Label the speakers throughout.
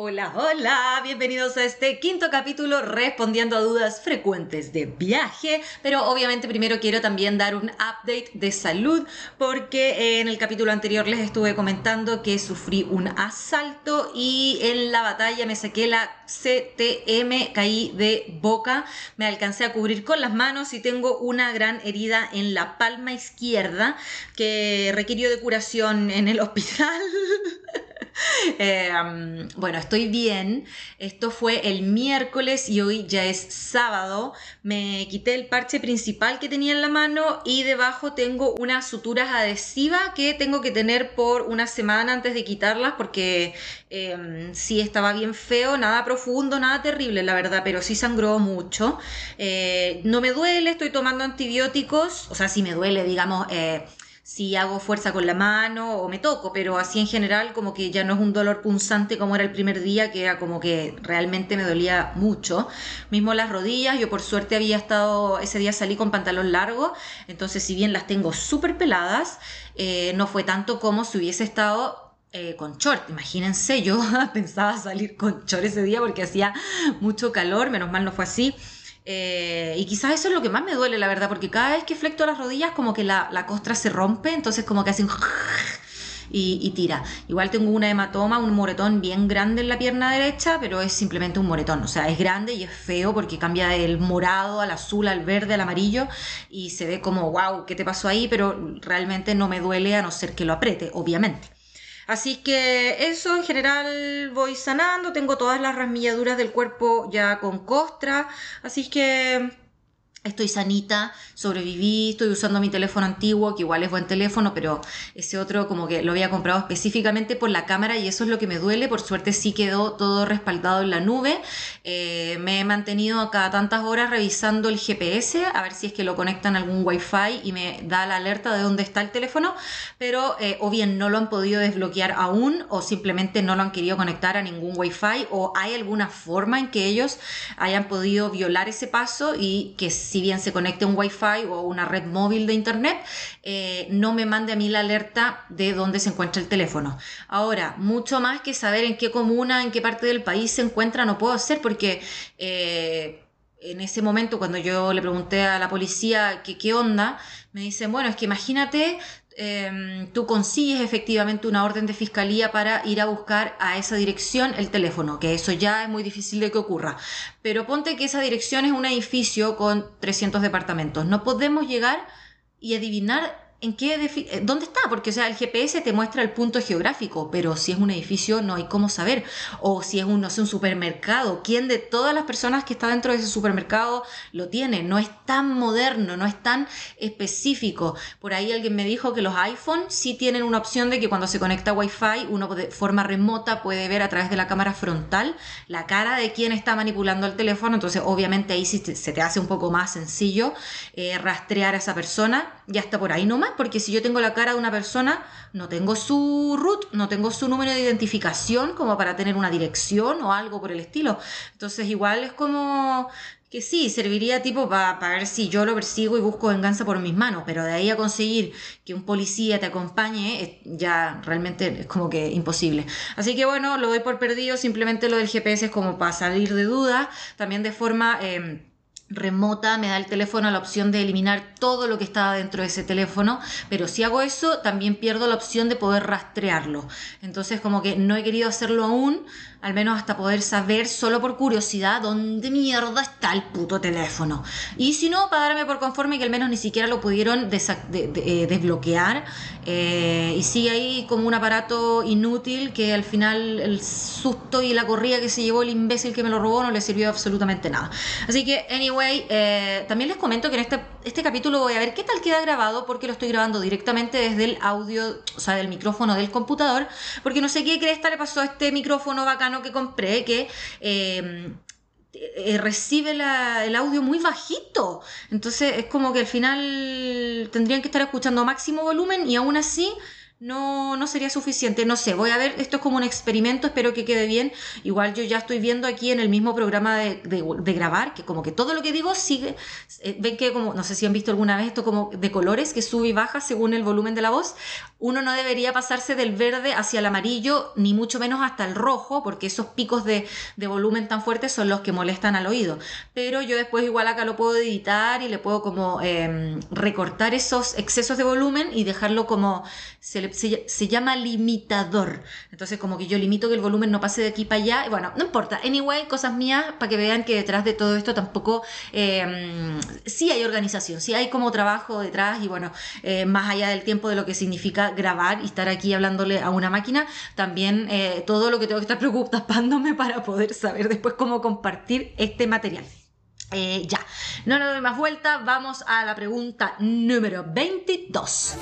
Speaker 1: Hola, hola, bienvenidos a este quinto capítulo respondiendo a dudas frecuentes de viaje, pero obviamente primero quiero también dar un update de salud porque en el capítulo anterior les estuve comentando que sufrí un asalto y en la batalla me saqué la CTM, caí de boca, me alcancé a cubrir con las manos y tengo una gran herida en la palma izquierda que requirió de curación en el hospital. Eh, bueno, estoy bien. Esto fue el miércoles y hoy ya es sábado. Me quité el parche principal que tenía en la mano y debajo tengo unas suturas adhesivas que tengo que tener por una semana antes de quitarlas porque eh, sí estaba bien feo, nada profundo, nada terrible, la verdad, pero sí sangró mucho. Eh, no me duele, estoy tomando antibióticos, o sea, sí me duele, digamos si hago fuerza con la mano o me toco, pero así en general como que ya no es un dolor punzante como era el primer día, que era como que realmente me dolía mucho. Mismo las rodillas, yo por suerte había estado, ese día salí con pantalón largo, entonces si bien las tengo súper peladas, eh, no fue tanto como si hubiese estado eh, con short. Imagínense, yo pensaba salir con short ese día porque hacía mucho calor, menos mal no fue así. Eh, y quizás eso es lo que más me duele, la verdad, porque cada vez que flecto las rodillas, como que la, la costra se rompe, entonces como que hacen y, y, tira. Igual tengo una hematoma, un moretón bien grande en la pierna derecha, pero es simplemente un moretón. O sea, es grande y es feo porque cambia del morado al azul, al verde, al amarillo y se ve como, wow, ¿qué te pasó ahí? Pero realmente no me duele a no ser que lo apriete, obviamente. Así que eso en general voy sanando, tengo todas las rasmilladuras del cuerpo ya con costra, así que estoy sanita, sobreviví, estoy usando mi teléfono antiguo, que igual es buen teléfono, pero ese otro como que lo había comprado específicamente por la cámara y eso es lo que me duele. Por suerte sí quedó todo respaldado en la nube. Eh, me he mantenido cada tantas horas revisando el GPS, a ver si es que lo conectan a algún wifi y me da la alerta de dónde está el teléfono, pero eh, o bien no lo han podido desbloquear aún o simplemente no lo han querido conectar a ningún wifi o hay alguna forma en que ellos hayan podido violar ese paso y que si bien se conecte un wifi o una red móvil de internet, eh, no me mande a mí la alerta de dónde se encuentra el teléfono. Ahora, mucho más que saber en qué comuna, en qué parte del país se encuentra, no puedo hacer porque... Eh, en ese momento, cuando yo le pregunté a la policía qué onda, me dicen, bueno, es que imagínate Em, tú consigues efectivamente una orden de fiscalía para ir a buscar a esa dirección el teléfono, que eso ya es muy difícil de que ocurra. Pero ponte que esa dirección es un edificio con 300 departamentos. No podemos llegar y adivinar ¿En qué eh, ¿Dónde está? Porque, o sea, el GPS te muestra el punto geográfico, pero si es un edificio no hay cómo saber. O si es un, no sé, un supermercado, ¿quién de todas las personas que está dentro de ese supermercado lo tiene? No es tan moderno, no es tan específico. Por ahí alguien me dijo que los iPhone sí tienen una opción de que cuando se conecta a Wi-Fi, uno de forma remota puede ver a través de la cámara frontal la cara de quien está manipulando el teléfono. Entonces, obviamente ahí sí se te hace un poco más sencillo eh, rastrear a esa persona. Ya está por ahí nomás porque si yo tengo la cara de una persona, no tengo su root, no tengo su número de identificación como para tener una dirección o algo por el estilo. Entonces igual es como que sí, serviría tipo para ver si yo lo persigo y busco venganza por mis manos, pero de ahí a conseguir que un policía te acompañe, ya realmente es como que imposible. Así que bueno, lo doy por perdido, simplemente lo del GPS es como para salir de duda, también de forma... Em, remota me da el teléfono la opción de eliminar todo lo que estaba dentro de ese teléfono, pero si hago eso también pierdo la opción de poder rastrearlo. Entonces como que no he querido hacerlo aún, al menos hasta poder saber solo por curiosidad dónde mierda está el puto teléfono. Y si no, para darme por conforme que al menos ni siquiera lo pudieron eh, desbloquear eh, y sigue ahí como un aparato inútil que al final el susto y la corrida que se llevó el imbécil que me lo robó no le sirvió absolutamente nada. Así que, anyway, eh, también les comento que en este, este capítulo voy a ver qué tal queda grabado porque lo estoy grabando directamente desde el audio, o sea, del micrófono del computador, porque no sé qué cresta le pasó a este micrófono bacán que compré que eh, eh, recibe el audio muy bajito. Entonces es como que al final tendrían que estar escuchando máximo volumen y aún así no, no sería suficiente. No sé, voy a ver, esto es como un experimento, espero que quede bien. Igual yo ya estoy viendo aquí en el mismo programa de, grabar, que como que todo lo que digo sigue, eh, ven que como, no sé si han visto alguna vez esto como de colores, que sube y baja según el volumen de la voz. Uno no debería pasarse del verde hacia el amarillo, ni mucho menos hasta el rojo, porque esos picos de, volumen tan fuertes son los que molestan al oído. Pero yo después igual acá lo puedo editar y le puedo como em, recortar esos excesos de volumen y dejarlo como se, se, llama limitador. Entonces como que yo limito que el volumen no pase de aquí para allá. Bueno, no importa. Anyway, cosas mías para que vean que detrás de todo esto tampoco eh, sí hay organización, sí hay como trabajo detrás y bueno, eh, más allá del tiempo de lo que significa grabar y estar aquí hablándole a una máquina, también eh, todo lo que tengo que estar preocupándome para poder saber después cómo compartir este material. ya, no le doy más vuelta, vamos a la pregunta número 22.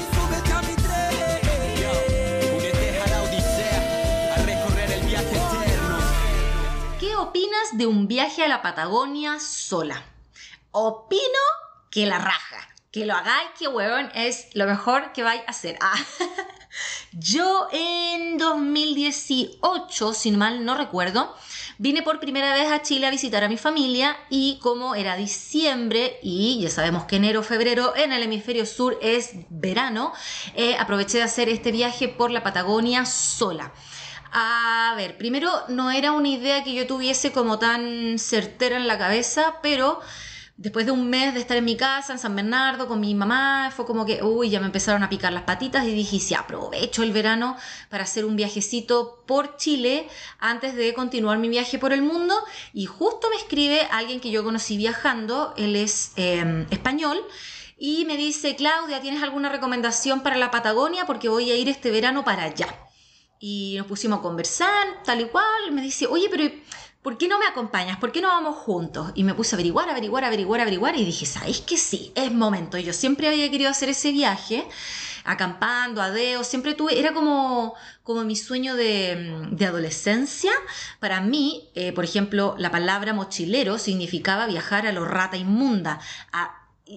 Speaker 1: Opinas de un viaje a la Patagonia sola? Opino que la raja. Que lo hagáis, que huevón, es lo mejor que vais a hacer. Ah. Yo en 2018, sin mal no recuerdo, vine por primera vez a Chile a visitar a mi familia y como era diciembre y ya sabemos que enero, febrero en el hemisferio sur es verano, eh, aproveché de hacer este viaje por la Patagonia sola. A ver, primero no era una idea que yo tuviese como tan certera en la cabeza, pero después de un mes de estar en mi casa, en San Bernardo, con mi mamá, fue como que, uy, ya me empezaron a picar las patitas y dije, sí, aprovecho el verano para hacer un viajecito por Chile antes de continuar mi viaje por el mundo. Y justo me escribe alguien que yo conocí viajando, él es em, español. Y me dice, Claudia, ¿tienes alguna recomendación para la Patagonia? Porque voy a ir este verano para allá. Y nos pusimos a conversar, tal y cual. Me dice, oye, pero ¿por qué no me acompañas? ¿Por qué no vamos juntos? Y me puse a averiguar, averiguar, averiguar, averiguar. Y dije, ¿sabéis que sí? Es momento. Yo siempre había querido hacer ese viaje, acampando, a Deo. Siempre tuve, era como, como mi sueño de, adolescencia. Para mí, eh, por ejemplo, la palabra mochilero significaba viajar a lo rata inmunda.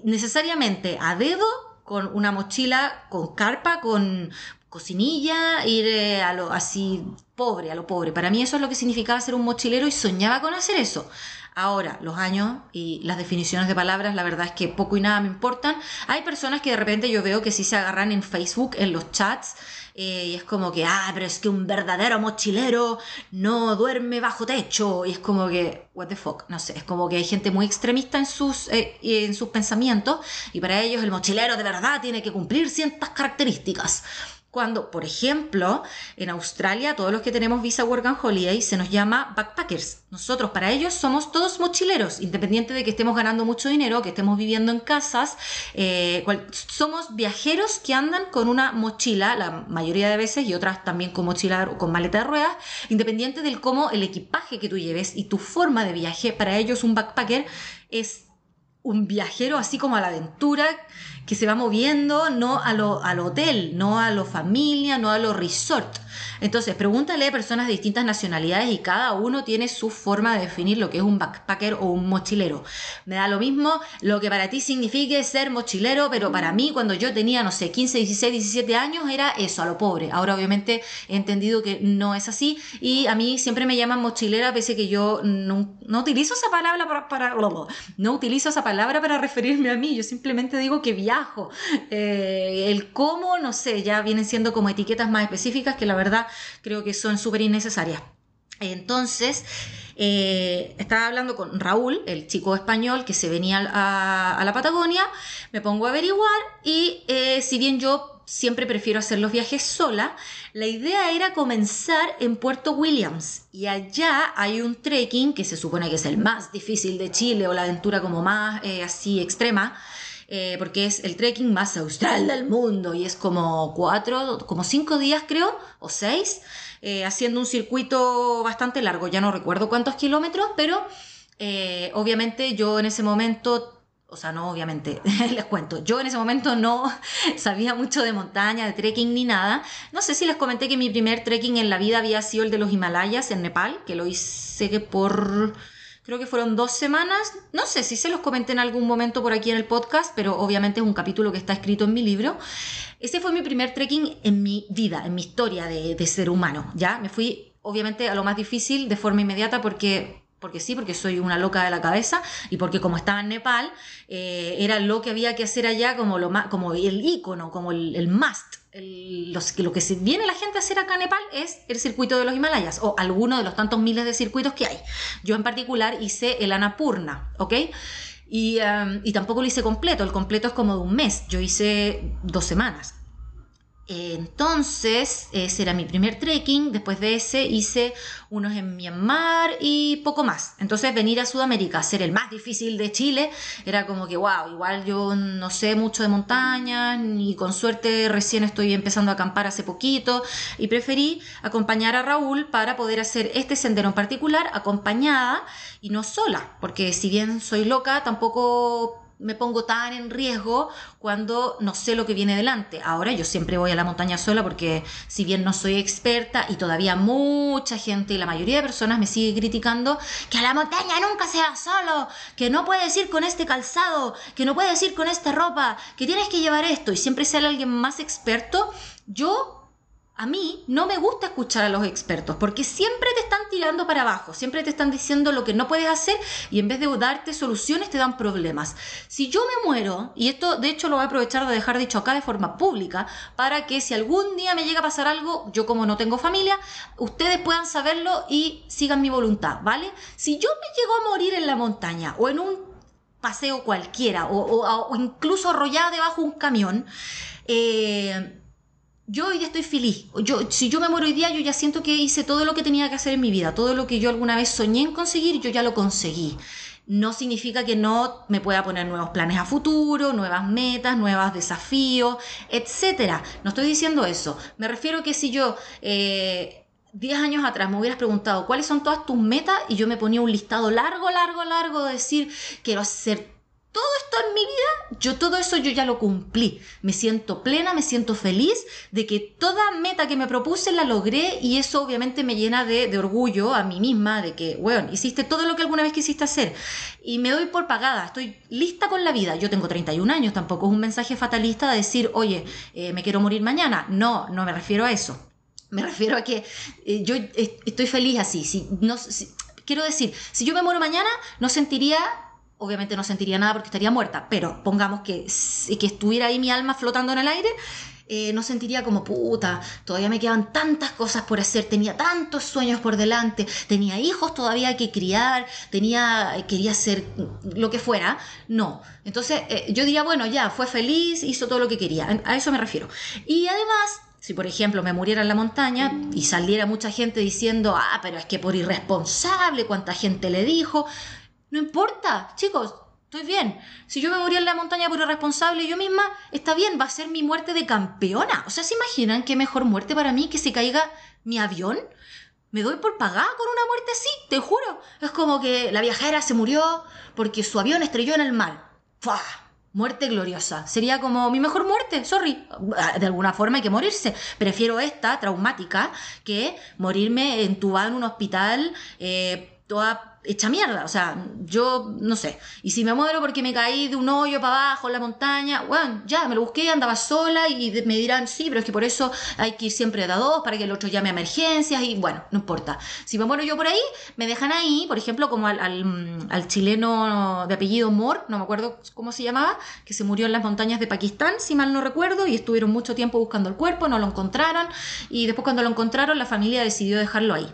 Speaker 1: necesariamente a dedo con una mochila, con carpa, con, cocinilla, ir eh, a lo así pobre, a lo pobre. Para mí eso es lo que significaba ser un mochilero y soñaba con hacer eso. Ahora, los años y las definiciones de palabras, la verdad es que poco y nada me importan. Hay personas que de repente yo veo que sí se agarran en Facebook, en los chats, eh, y es como que, ah, pero es que un verdadero mochilero no duerme bajo techo. Y es como que, what the fuck, no sé, es como que hay gente muy extremista en sus, eh, en sus pensamientos, y para ellos el mochilero de verdad tiene que cumplir ciertas características. Cuando, por ejemplo, en Australia, todos los que tenemos visa Work and Holiday se nos llama backpackers. Nosotros, para ellos, somos todos mochileros, independiente de que estemos ganando mucho dinero, que estemos viviendo en casas. Eh, somos viajeros que andan con una mochila, la mayoría de veces, y otras también con mochila o con maleta de ruedas, independiente del cómo el equipaje que tú lleves y tu forma de viaje. Para ellos, un backpacker es un viajero así como a la aventura que se va moviendo no a lo, al hotel, no a lo familia, no a lo resort. Entonces, pregúntale a personas de distintas nacionalidades y cada uno tiene su forma de definir lo que es un backpacker o un mochilero. Me da lo mismo lo que para ti signifique ser mochilero, pero para mí cuando yo tenía, no sé, 15, 16, 17 años era eso, a lo pobre. Ahora obviamente he entendido que no es así y a mí siempre me llaman mochilera pese que yo no, utilizo esa palabra para, para, no utilizo esa palabra para referirme a mí, yo simplemente digo que viajo. Eh, el cómo, no sé, ya vienen siendo como etiquetas más específicas que la verdad creo que son súper innecesarias. Entonces, eh, estaba hablando con Raúl, el chico español que se venía a, la Patagonia, me pongo a averiguar y eh, si bien yo siempre prefiero hacer los viajes sola, la idea era comenzar en Puerto Williams y allá hay un trekking que se supone que es el más difícil de Chile o la aventura como más eh, así extrema. porque es el trekking más austral del mundo y es como cuatro, como cinco días creo, o seis, eh, haciendo un circuito bastante largo, ya no recuerdo cuántos kilómetros, pero eh, obviamente yo en ese momento, o sea, no obviamente, les cuento, yo en ese momento no sabía mucho de montaña, de trekking ni nada. No sé si les comenté que mi primer trekking en la vida había sido el de los Himalayas en Nepal, que lo hice por creo que fueron dos semanas, no sé si se los comenté en algún momento por aquí en el podcast, pero obviamente es un capítulo que está escrito en mi libro. Ese fue mi primer trekking en mi vida, en mi historia de, de ser humano, ¿ya? Me fui obviamente a lo más difícil de forma inmediata porque porque sí, porque soy una loca de la cabeza y porque como estaba en Nepal, eh, era lo que había que hacer allá como, lo más, como el icono, como el, must. lo que viene la gente a hacer acá en Nepal es el circuito de los Himalayas o alguno de los tantos miles de circuitos que hay. Yo en particular hice el Annapurna, ¿ok? Y, um, y tampoco lo hice completo, el completo es como de un mes, yo hice dos semanas. Entonces, ese era mi primer trekking. Después de ese hice unos en Myanmar y poco más. Entonces, venir a Sudamérica, ser el más difícil de Chile, era como que, wow, igual yo no sé mucho de montañas, ni con suerte recién estoy empezando a acampar hace poquito. Y preferí acompañar a Raúl para poder hacer este sendero en particular, acompañada y no sola. Porque si bien soy loca, tampoco me pongo tan en riesgo cuando no sé lo que viene delante. Ahora yo siempre voy a la montaña sola porque si bien no soy experta y todavía mucha gente y la mayoría de personas me sigue criticando que a la montaña nunca se va solo, que no puedes ir con este calzado, que no puedes ir con esta ropa, que tienes que llevar esto y siempre sale alguien más experto, yo a mí no me gusta escuchar a los expertos porque siempre te están tirando para abajo, siempre te están diciendo lo que no puedes hacer y en vez de darte soluciones te dan problemas. Si yo me muero, y esto de hecho lo voy a aprovechar de dejar dicho acá de forma pública, para que si algún día me llega a pasar algo, yo como no tengo familia, ustedes puedan saberlo y sigan mi voluntad, ¿vale? Si yo me llego a morir en la montaña o en un paseo cualquiera o, incluso arrollada debajo de un camión, eh, yo hoy día estoy feliz. Yo, si yo me muero hoy día, yo ya siento que hice todo lo que tenía que hacer en mi vida. Todo lo que yo alguna vez soñé en conseguir, yo ya lo conseguí. No significa que no me pueda poner nuevos planes a futuro, nuevas metas, nuevos desafíos, etcétera. No estoy diciendo eso. Me refiero que si yo eh, 10 años atrás me hubieras preguntado cuáles son todas tus metas y yo me ponía un listado largo, largo, largo de decir quiero hacer todo esto en mi vida, yo todo eso yo ya lo cumplí. Me siento plena, me siento feliz de que toda meta que me propuse la logré y eso obviamente me llena de, orgullo a mí misma de que, bueno, hiciste todo lo que alguna vez quisiste hacer y me doy por pagada, estoy lista con la vida. Yo tengo 31 años, tampoco es un mensaje fatalista de decir, oye, eh, me quiero morir mañana. No, no me refiero a eso. Me refiero a que eh, yo estoy feliz así. Si, no, quiero decir, si yo me muero mañana, no sentiría obviamente no sentiría nada porque estaría muerta, pero pongamos que, que estuviera ahí mi alma flotando en el aire, eh, no sentiría como puta, todavía me quedan tantas cosas por hacer, tenía tantos sueños por delante, tenía hijos todavía que criar, tenía, quería hacer lo que fuera. No. Entonces eh, yo diría, bueno, ya, fue feliz, hizo todo lo que quería. A eso me refiero. Y además, si por ejemplo me muriera en la montaña y saliera mucha gente diciendo, ah, pero es que por irresponsable, cuánta gente le dijo, no importa, chicos, estoy bien. Si yo me morí en la montaña por irresponsable yo misma, está bien, va a ser mi muerte de campeona. O sea, ¿se imaginan qué mejor muerte para mí que se caiga mi avión? Me doy por pagada con una muerte así, te juro. Es como que la viajera se murió porque su avión estrelló en el mar. ¡Fua! Muerte gloriosa. Sería como mi mejor muerte, sorry. De alguna forma hay que morirse. Prefiero esta, traumática, que morirme entubada en un hospital, eh, toda hecha mierda. O sea, yo no sé. Y si me muero porque me caí de un hoyo para abajo en la montaña, bueno, ya me lo busqué, andaba sola y me dirán, sí, pero es que por eso hay que ir siempre de a dos para que el otro llame a emergencias y bueno, no importa. Si me muero yo por ahí, me dejan ahí, por ejemplo, como al, al, chileno de apellido Mor, no me acuerdo cómo se llamaba, que se murió en las montañas de Pakistán, si mal no recuerdo, y estuvieron mucho tiempo buscando el cuerpo, no lo encontraron y después cuando lo encontraron la familia decidió dejarlo ahí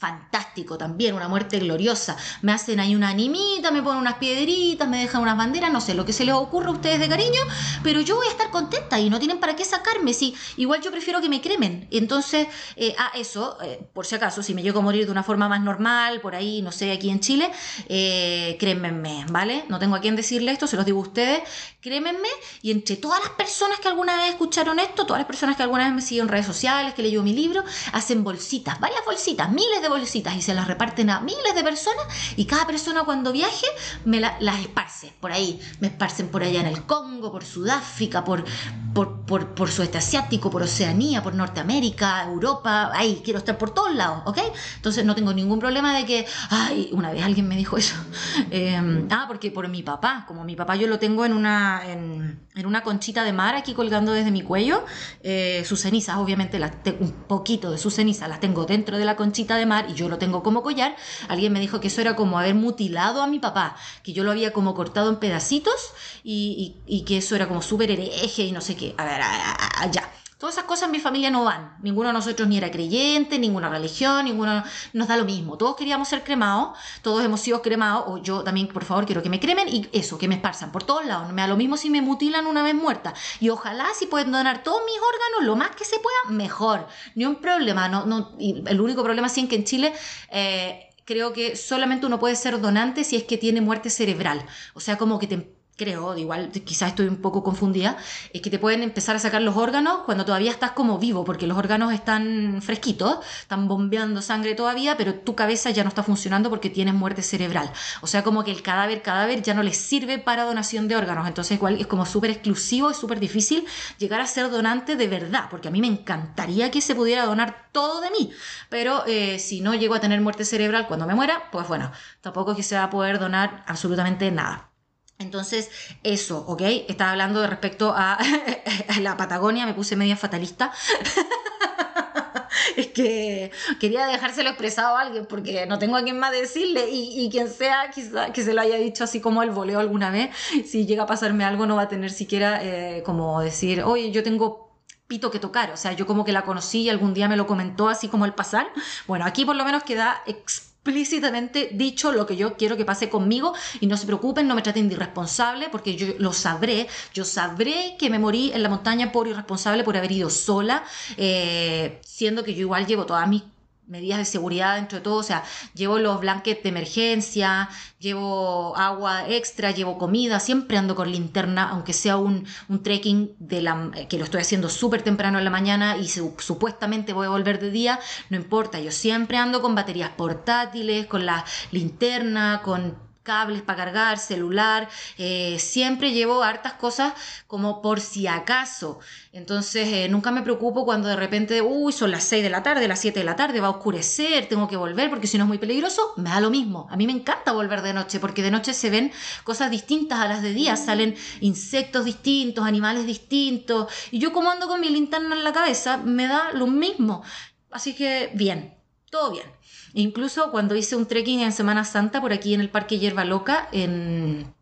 Speaker 1: fantástico también, una muerte gloriosa. Me hacen ahí una animita, me ponen unas piedritas, me dejan unas banderas, no sé, lo que se les ocurra a ustedes de cariño, pero yo voy a estar contenta y no tienen para qué sacarme. Si, igual yo prefiero que me cremen. Entonces, eh, a eso, eh, por si acaso, si me llego a morir de una forma más normal, por ahí, no sé, aquí en Chile, eh, crémenme, ¿vale? No tengo a quién decirle esto, se los digo a ustedes, crémenme. Y entre todas las personas que alguna vez escucharon esto, todas las personas que alguna vez me siguen en redes sociales, que leyó mi libro, hacen bolsitas, varias bolsitas, miles de bolsitas y se las reparten a miles de personas y cada persona cuando viaje me las esparce por ahí. Me esparcen por allá en el Congo, por Sudáfrica, por, por, por, por sudeste asiático, por Oceanía, por Norteamérica, Europa. Ahí, quiero estar por todos lados, ¿ok? Entonces no tengo ningún problema de que, ay, una vez alguien me dijo eso. Em, ah, porque por mi papá, como mi papá yo lo tengo en una, en una conchita de mar aquí colgando desde mi cuello, eh, sus cenizas, obviamente, las un poquito de sus cenizas las tengo dentro de la conchita de mar y yo lo tengo como collar. Alguien me dijo que eso era como haber mutilado a mi papá, que yo lo había como cortado en pedacitos y, y, que eso era como súper hereje y no sé qué. A ver, ya. Todas esas cosas en mi familia no van. Ninguno de nosotros ni era creyente, ninguna religión, ninguno nos da lo mismo. Todos queríamos ser cremados, todos hemos sido cremados, o yo también, por favor, quiero que me cremen y eso, que me esparzan por todos lados. Me da lo mismo si me mutilan una vez muerta. Y ojalá si pueden donar todos mis órganos lo más que se pueda, mejor. Ni un problema. No, no, el único problema sí es que en Chile... Eh, creo que solamente uno puede ser donante si es que tiene muerte cerebral. O sea, como que te creo, igual quizás estoy un poco confundida, es que te pueden empezar a sacar los órganos cuando todavía estás como vivo, porque los órganos están fresquitos, están bombeando sangre todavía, pero tu cabeza ya no está funcionando porque tienes muerte cerebral. O sea, como que el cadáver, cadáver ya no les sirve para donación de órganos. Entonces, igual es como súper exclusivo, es súper difícil llegar a ser donante de verdad, porque a mí me encantaría que se pudiera donar todo de mí, pero eh, si no llego a tener muerte cerebral cuando me muera, pues bueno, tampoco es que se va a poder donar absolutamente nada. Entonces, eso, ¿ok? Estaba hablando de respecto a, la Patagonia, me puse media fatalista. es que quería dejárselo expresado a alguien porque no tengo a quien más decirle y, quien sea quizá que se lo haya dicho así como el voleo alguna vez, si llega a pasarme algo no va a tener siquiera eh, como decir, oye, yo tengo pito que tocar, o sea, yo como que la conocí y algún día me lo comentó así como al pasar. Bueno, aquí por lo menos queda explícitamente dicho lo que yo quiero que pase conmigo y no se preocupen, no me traten de irresponsable porque yo lo sabré, yo sabré que me morí en la montaña por irresponsable por haber ido sola, eh, siendo que yo igual llevo todas mis medidas de seguridad dentro de todo, o sea, llevo los blankets de emergencia, llevo agua extra, llevo comida, siempre ando con linterna, aunque sea un, un trekking de la, que lo estoy haciendo súper temprano en la mañana y supuestamente voy a volver de día, no importa, yo siempre ando con baterías portátiles, con la linterna, con cables para cargar, celular, eh, siempre llevo hartas cosas como por si acaso. Entonces eh, nunca me preocupo cuando de repente, uy, son las 6 de la tarde, las 7 de la tarde, va a oscurecer, tengo que volver porque si no es muy peligroso, me da lo mismo. A mí me encanta volver de noche porque de noche se ven cosas distintas a las de día, salen insectos distintos, animales distintos, y yo como ando con mi linterna en la cabeza, me da lo mismo. Así que bien, todo bien. Incluso cuando hice un trekking en Semana Santa por aquí en el Parque Hierba Loca, en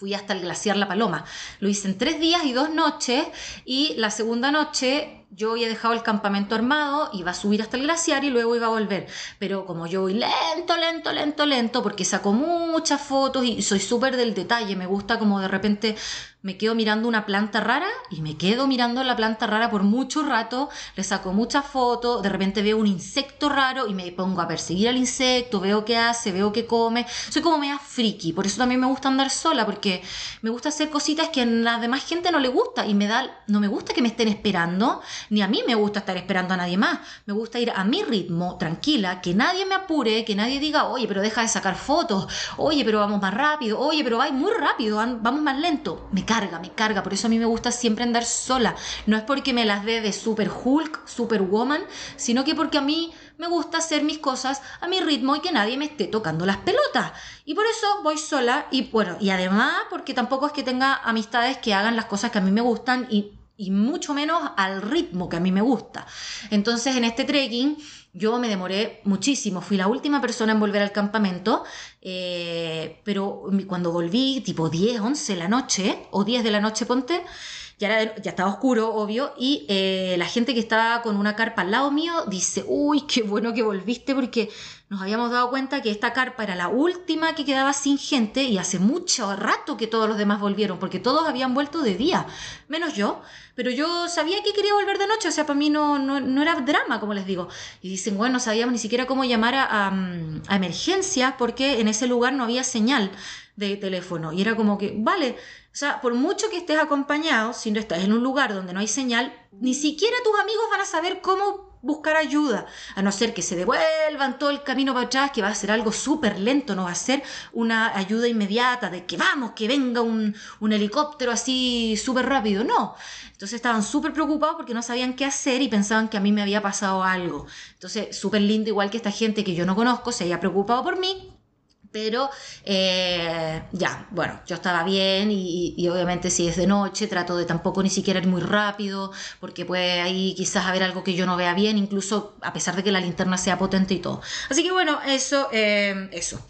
Speaker 1: fui hasta el glaciar La Paloma. Lo hice en tres días y dos noches y la segunda noche yo había dejado el campamento armado, iba a subir hasta el glaciar y luego iba a volver. Pero como yo voy lento, lento, lento, lento, porque saco muchas fotos y soy súper del detalle, me gusta como de repente me quedo mirando una planta rara y me quedo mirando la planta rara por mucho rato, le saco muchas fotos, de repente veo un insecto raro y me pongo a perseguir al insecto, veo qué hace, veo qué come, soy como media friki, por eso también me gusta andar sola, porque me gusta hacer cositas que a la demás gente no le gusta y me da, no me gusta que me estén esperando, ni a mí me gusta estar esperando a nadie más, me gusta ir a mi ritmo, tranquila, que nadie me apure, que nadie diga, oye, pero deja de sacar fotos, oye, pero vamos más rápido, oye, pero va muy rápido, vamos más lento, me carga, me carga. Por eso a mí me gusta siempre andar sola. No es porque me las dé de super Hulk, super woman, sino que porque a mí me gusta hacer mis cosas a mi ritmo y que nadie me esté tocando las pelotas. Y por eso voy sola y bueno, y además porque tampoco es que tenga amistades que hagan las cosas que a mí me gustan y mucho menos al ritmo que a mí me gusta. Entonces en este trekking yo me demoré muchísimo, fui la última persona en volver al campamento, eh, pero cuando volví, tipo 10, 11 de la noche, o 10 de la noche, ponte, ya, ya estaba oscuro, obvio, y eh, la gente que estaba con una carpa al lado mío dice, uy, qué bueno que volviste porque nos habíamos dado cuenta que esta carpa era la última que quedaba sin gente y hace mucho rato que todos los demás volvieron, porque todos habían vuelto de día, menos yo, pero yo sabía que quería volver de noche, o sea, para mí no, no, era drama, como les digo. Y dicen, bueno, no sabíamos ni siquiera cómo llamar a, a, a emergencias porque en ese lugar no había señal de teléfono. Y era como que, vale, o sea, por mucho que estés acompañado, si no estás en un lugar donde no hay señal, ni siquiera tus amigos van a saber cómo buscar ayuda, a no ser que se devuelvan todo el camino para atrás, que va a ser algo súper lento, no va a ser una ayuda inmediata de que vamos, que venga un, un helicóptero así súper rápido, no. Entonces estaban súper preocupados porque no sabían qué hacer y pensaban que a mí me había pasado algo. Entonces, súper lindo, igual que esta gente que yo no conozco se haya preocupado por mí, pero eh, ya, bueno, yo estaba bien y, obviamente si es de noche trato de tampoco ni siquiera ir muy rápido porque puede ahí quizás haber algo que yo no vea bien, incluso a pesar de que la linterna sea potente y todo. Así que bueno, eso, eh, eso.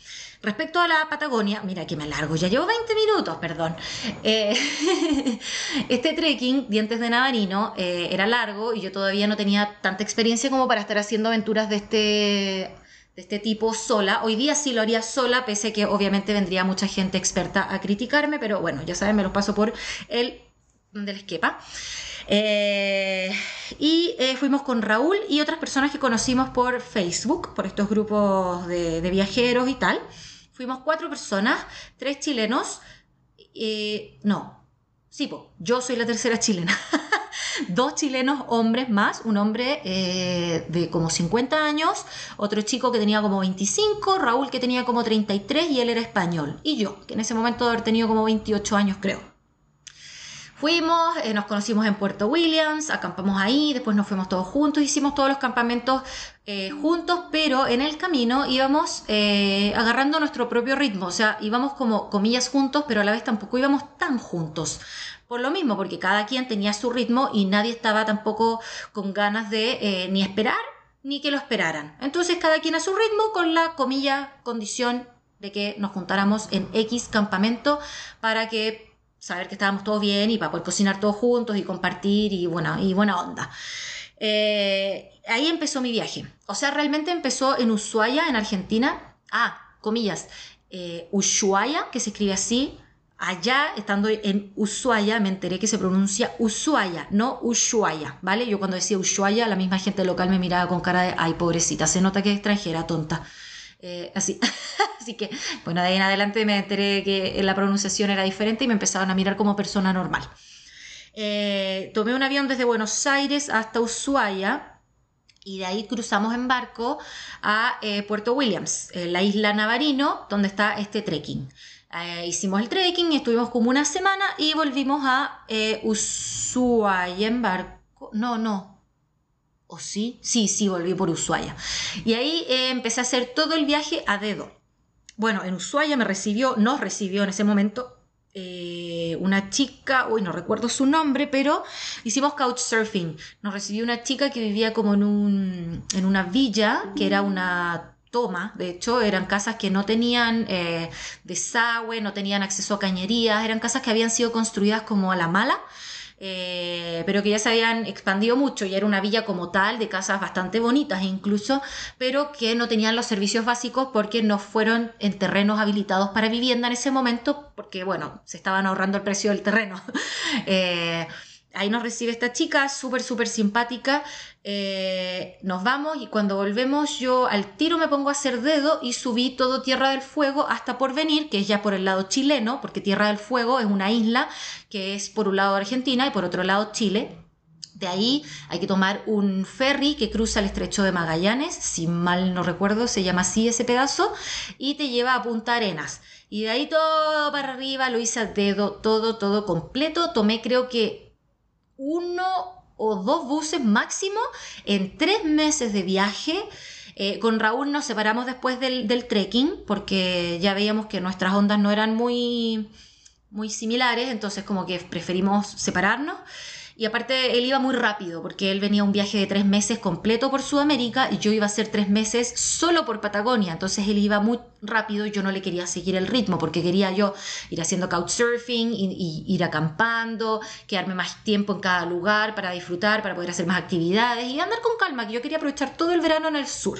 Speaker 1: Respecto a la Patagonia, mira que me largo, ya llevo 20 minutos, perdón. Eh, este trekking, Dientes de Navarino, era largo y yo todavía no tenía tanta experiencia como para estar haciendo aventuras de este de este tipo sola. Hoy día sí lo haría sola, pese a que obviamente vendría mucha gente experta a criticarme, pero bueno, ya saben, me lo paso por el del esquepa. Eh, y eh, fuimos con Raúl y otras personas que conocimos por Facebook, por estos grupos de, viajeros y tal. Fuimos cuatro personas, tres chilenos, eh, no, sí, yo soy la tercera chilena. dos chilenos hombres más, un hombre eh, de como 50 años, otro chico que tenía como 25, Raúl que tenía como 33 y él era español, y yo, que en ese momento haber tenido como 28 años creo. Fuimos, eh, nos conocimos en Puerto Williams, acampamos ahí, después nos fuimos todos juntos, hicimos todos los campamentos eh, juntos, pero en el camino íbamos agarrando nuestro propio ritmo, o sea, íbamos como comillas juntos, pero a la vez tampoco íbamos tan juntos por lo mismo, porque cada quien tenía su ritmo y nadie estaba tampoco con ganas de eh, ni esperar ni que lo esperaran. Entonces cada quien a su ritmo con la comilla condición de que nos juntáramos en X campamento para que saber que estábamos todos bien y para poder cocinar todos juntos y compartir y, bueno, y buena onda. Eh, ahí empezó mi viaje. O sea, realmente empezó en Ushuaia, en Argentina. Ah, comillas. Eh, Ushuaia, que se escribe así, Allá, estando en Ushuaia, me enteré que se pronuncia Ushuaia, no Ushuaia, ¿vale? Yo cuando decía Ushuaia, la misma gente local me miraba con cara de, ay, pobrecita, se nota que es extranjera, tonta. Eh, así. así que, bueno, de ahí en adelante me enteré que la pronunciación era diferente y me empezaban a mirar como persona normal. Eh, tomé un avión desde Buenos Aires hasta Ushuaia y de ahí cruzamos en barco a eh, Puerto Williams, la isla Navarino, donde está este trekking. Eh, hicimos el trekking, estuvimos como una semana y volvimos a eh, Ushuaia en barco. No, no. ¿O sí? Sí, sí, volví por Ushuaia. Y ahí eh, empecé a hacer todo el viaje a dedo. Bueno, en Ushuaia me recibió, nos recibió en ese momento una chica, uy, no recuerdo su nombre, pero hicimos couchsurfing. Nos recibió una chica que vivía como en, un, en una villa, que era una toma, de hecho, eran casas que no tenían eh, desagüe, no tenían acceso a cañerías, eran casas que habían sido construidas como a la mala, eh, pero que ya se habían expandido mucho y era una villa como tal, de casas bastante bonitas incluso, pero que no tenían los servicios básicos porque no fueron en terrenos habilitados para vivienda en ese momento, porque bueno, se estaban ahorrando el precio del terreno. eh, ahí nos recibe esta chica, súper, súper simpática. Eh, nos vamos y cuando volvemos yo al tiro me pongo a hacer dedo y subí todo Tierra del Fuego hasta por venir, que es ya por el lado chileno, porque Tierra del Fuego es una isla que es por un lado Argentina y por otro lado Chile. De ahí hay que tomar un ferry que cruza el estrecho de Magallanes, si mal no recuerdo, se llama así ese pedazo, y te lleva a Punta Arenas. Y de ahí todo para arriba lo hice a dedo, todo, todo completo. Tomé creo que uno o dos buses máximo en tres meses de viaje. Eh, con Raúl nos separamos después del, del, trekking porque ya veíamos que nuestras ondas no eran muy, muy similares, entonces como que preferimos separarnos. Y aparte él iba muy rápido porque él venía un viaje de tres meses completo por Sudamérica y yo iba a hacer tres meses solo por Patagonia. Entonces él iba muy rápido y yo no le quería seguir el ritmo porque quería yo ir haciendo couchsurfing, ir acampando, quedarme más tiempo en cada lugar para disfrutar, para poder hacer más actividades y andar con calma, que yo quería aprovechar todo el verano en el sur.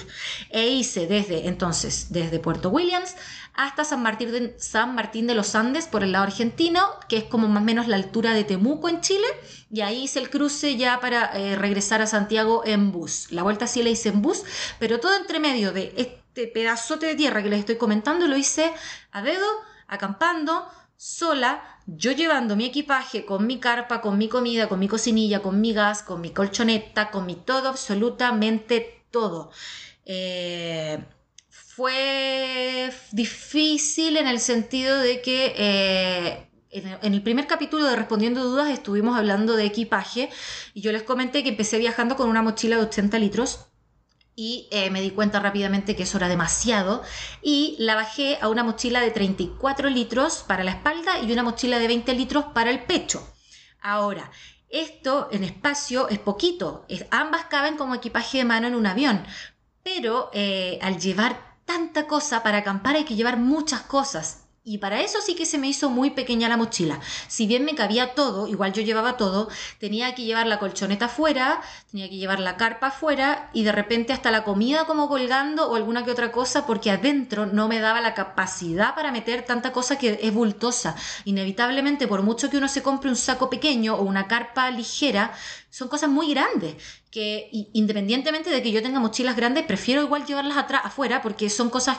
Speaker 1: E hice desde entonces, desde Puerto Williams hasta San Martín, de, los Andes por el lado argentino, que es como más o menos la altura de Temuco en Chile, y ahí hice el cruce ya para eh, regresar a Santiago en bus. La vuelta sí la hice en bus, pero todo entre medio de este pedazote de tierra que les estoy comentando lo hice a dedo, acampando, sola, yo llevando mi equipaje con mi carpa, con mi comida, con mi cocinilla, con mi gas, con mi colchoneta, con mi todo, absolutamente todo. Eh, fue difícil en el sentido de que eh, en el primer capítulo de Respondiendo Dudas estuvimos hablando de equipaje y yo les comenté que empecé viajando con una mochila de 80 litros y eh, me di cuenta rápidamente que eso era demasiado y la bajé a una mochila de 34 litros para la espalda y una mochila de 20 litros para el pecho. Ahora, esto en espacio es poquito, ambas caben como equipaje de mano en un avión, pero eh, al llevar tanta cosa para acampar hay que llevar muchas cosas y para eso sí que se me hizo muy pequeña la mochila. Si bien me cabía todo, igual yo llevaba todo, tenía que llevar la colchoneta afuera, tenía que llevar la carpa afuera y de repente hasta la comida como colgando o alguna que otra cosa porque adentro no me daba la capacidad para meter tanta cosa que es bultosa. Inevitablemente, por mucho que uno se compre un saco pequeño o una carpa ligera, son cosas muy grandes que independientemente de que yo tenga mochilas grandes, prefiero igual llevarlas atrás afuera porque son cosas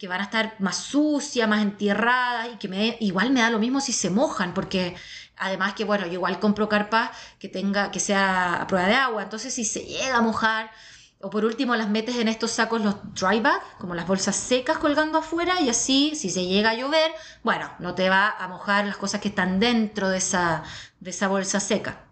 Speaker 1: que van a estar más sucias, más entierradas y que igual me da lo mismo si se mojan, porque además que bueno, yo igual compro carpas que tenga que sea a prueba de agua, entonces si se llega a mojar o por último las metes en estos sacos los dry bag, como las bolsas secas colgando afuera y así si se llega a llover, bueno, no te va a mojar las cosas que están dentro de esa, de esa bolsa seca.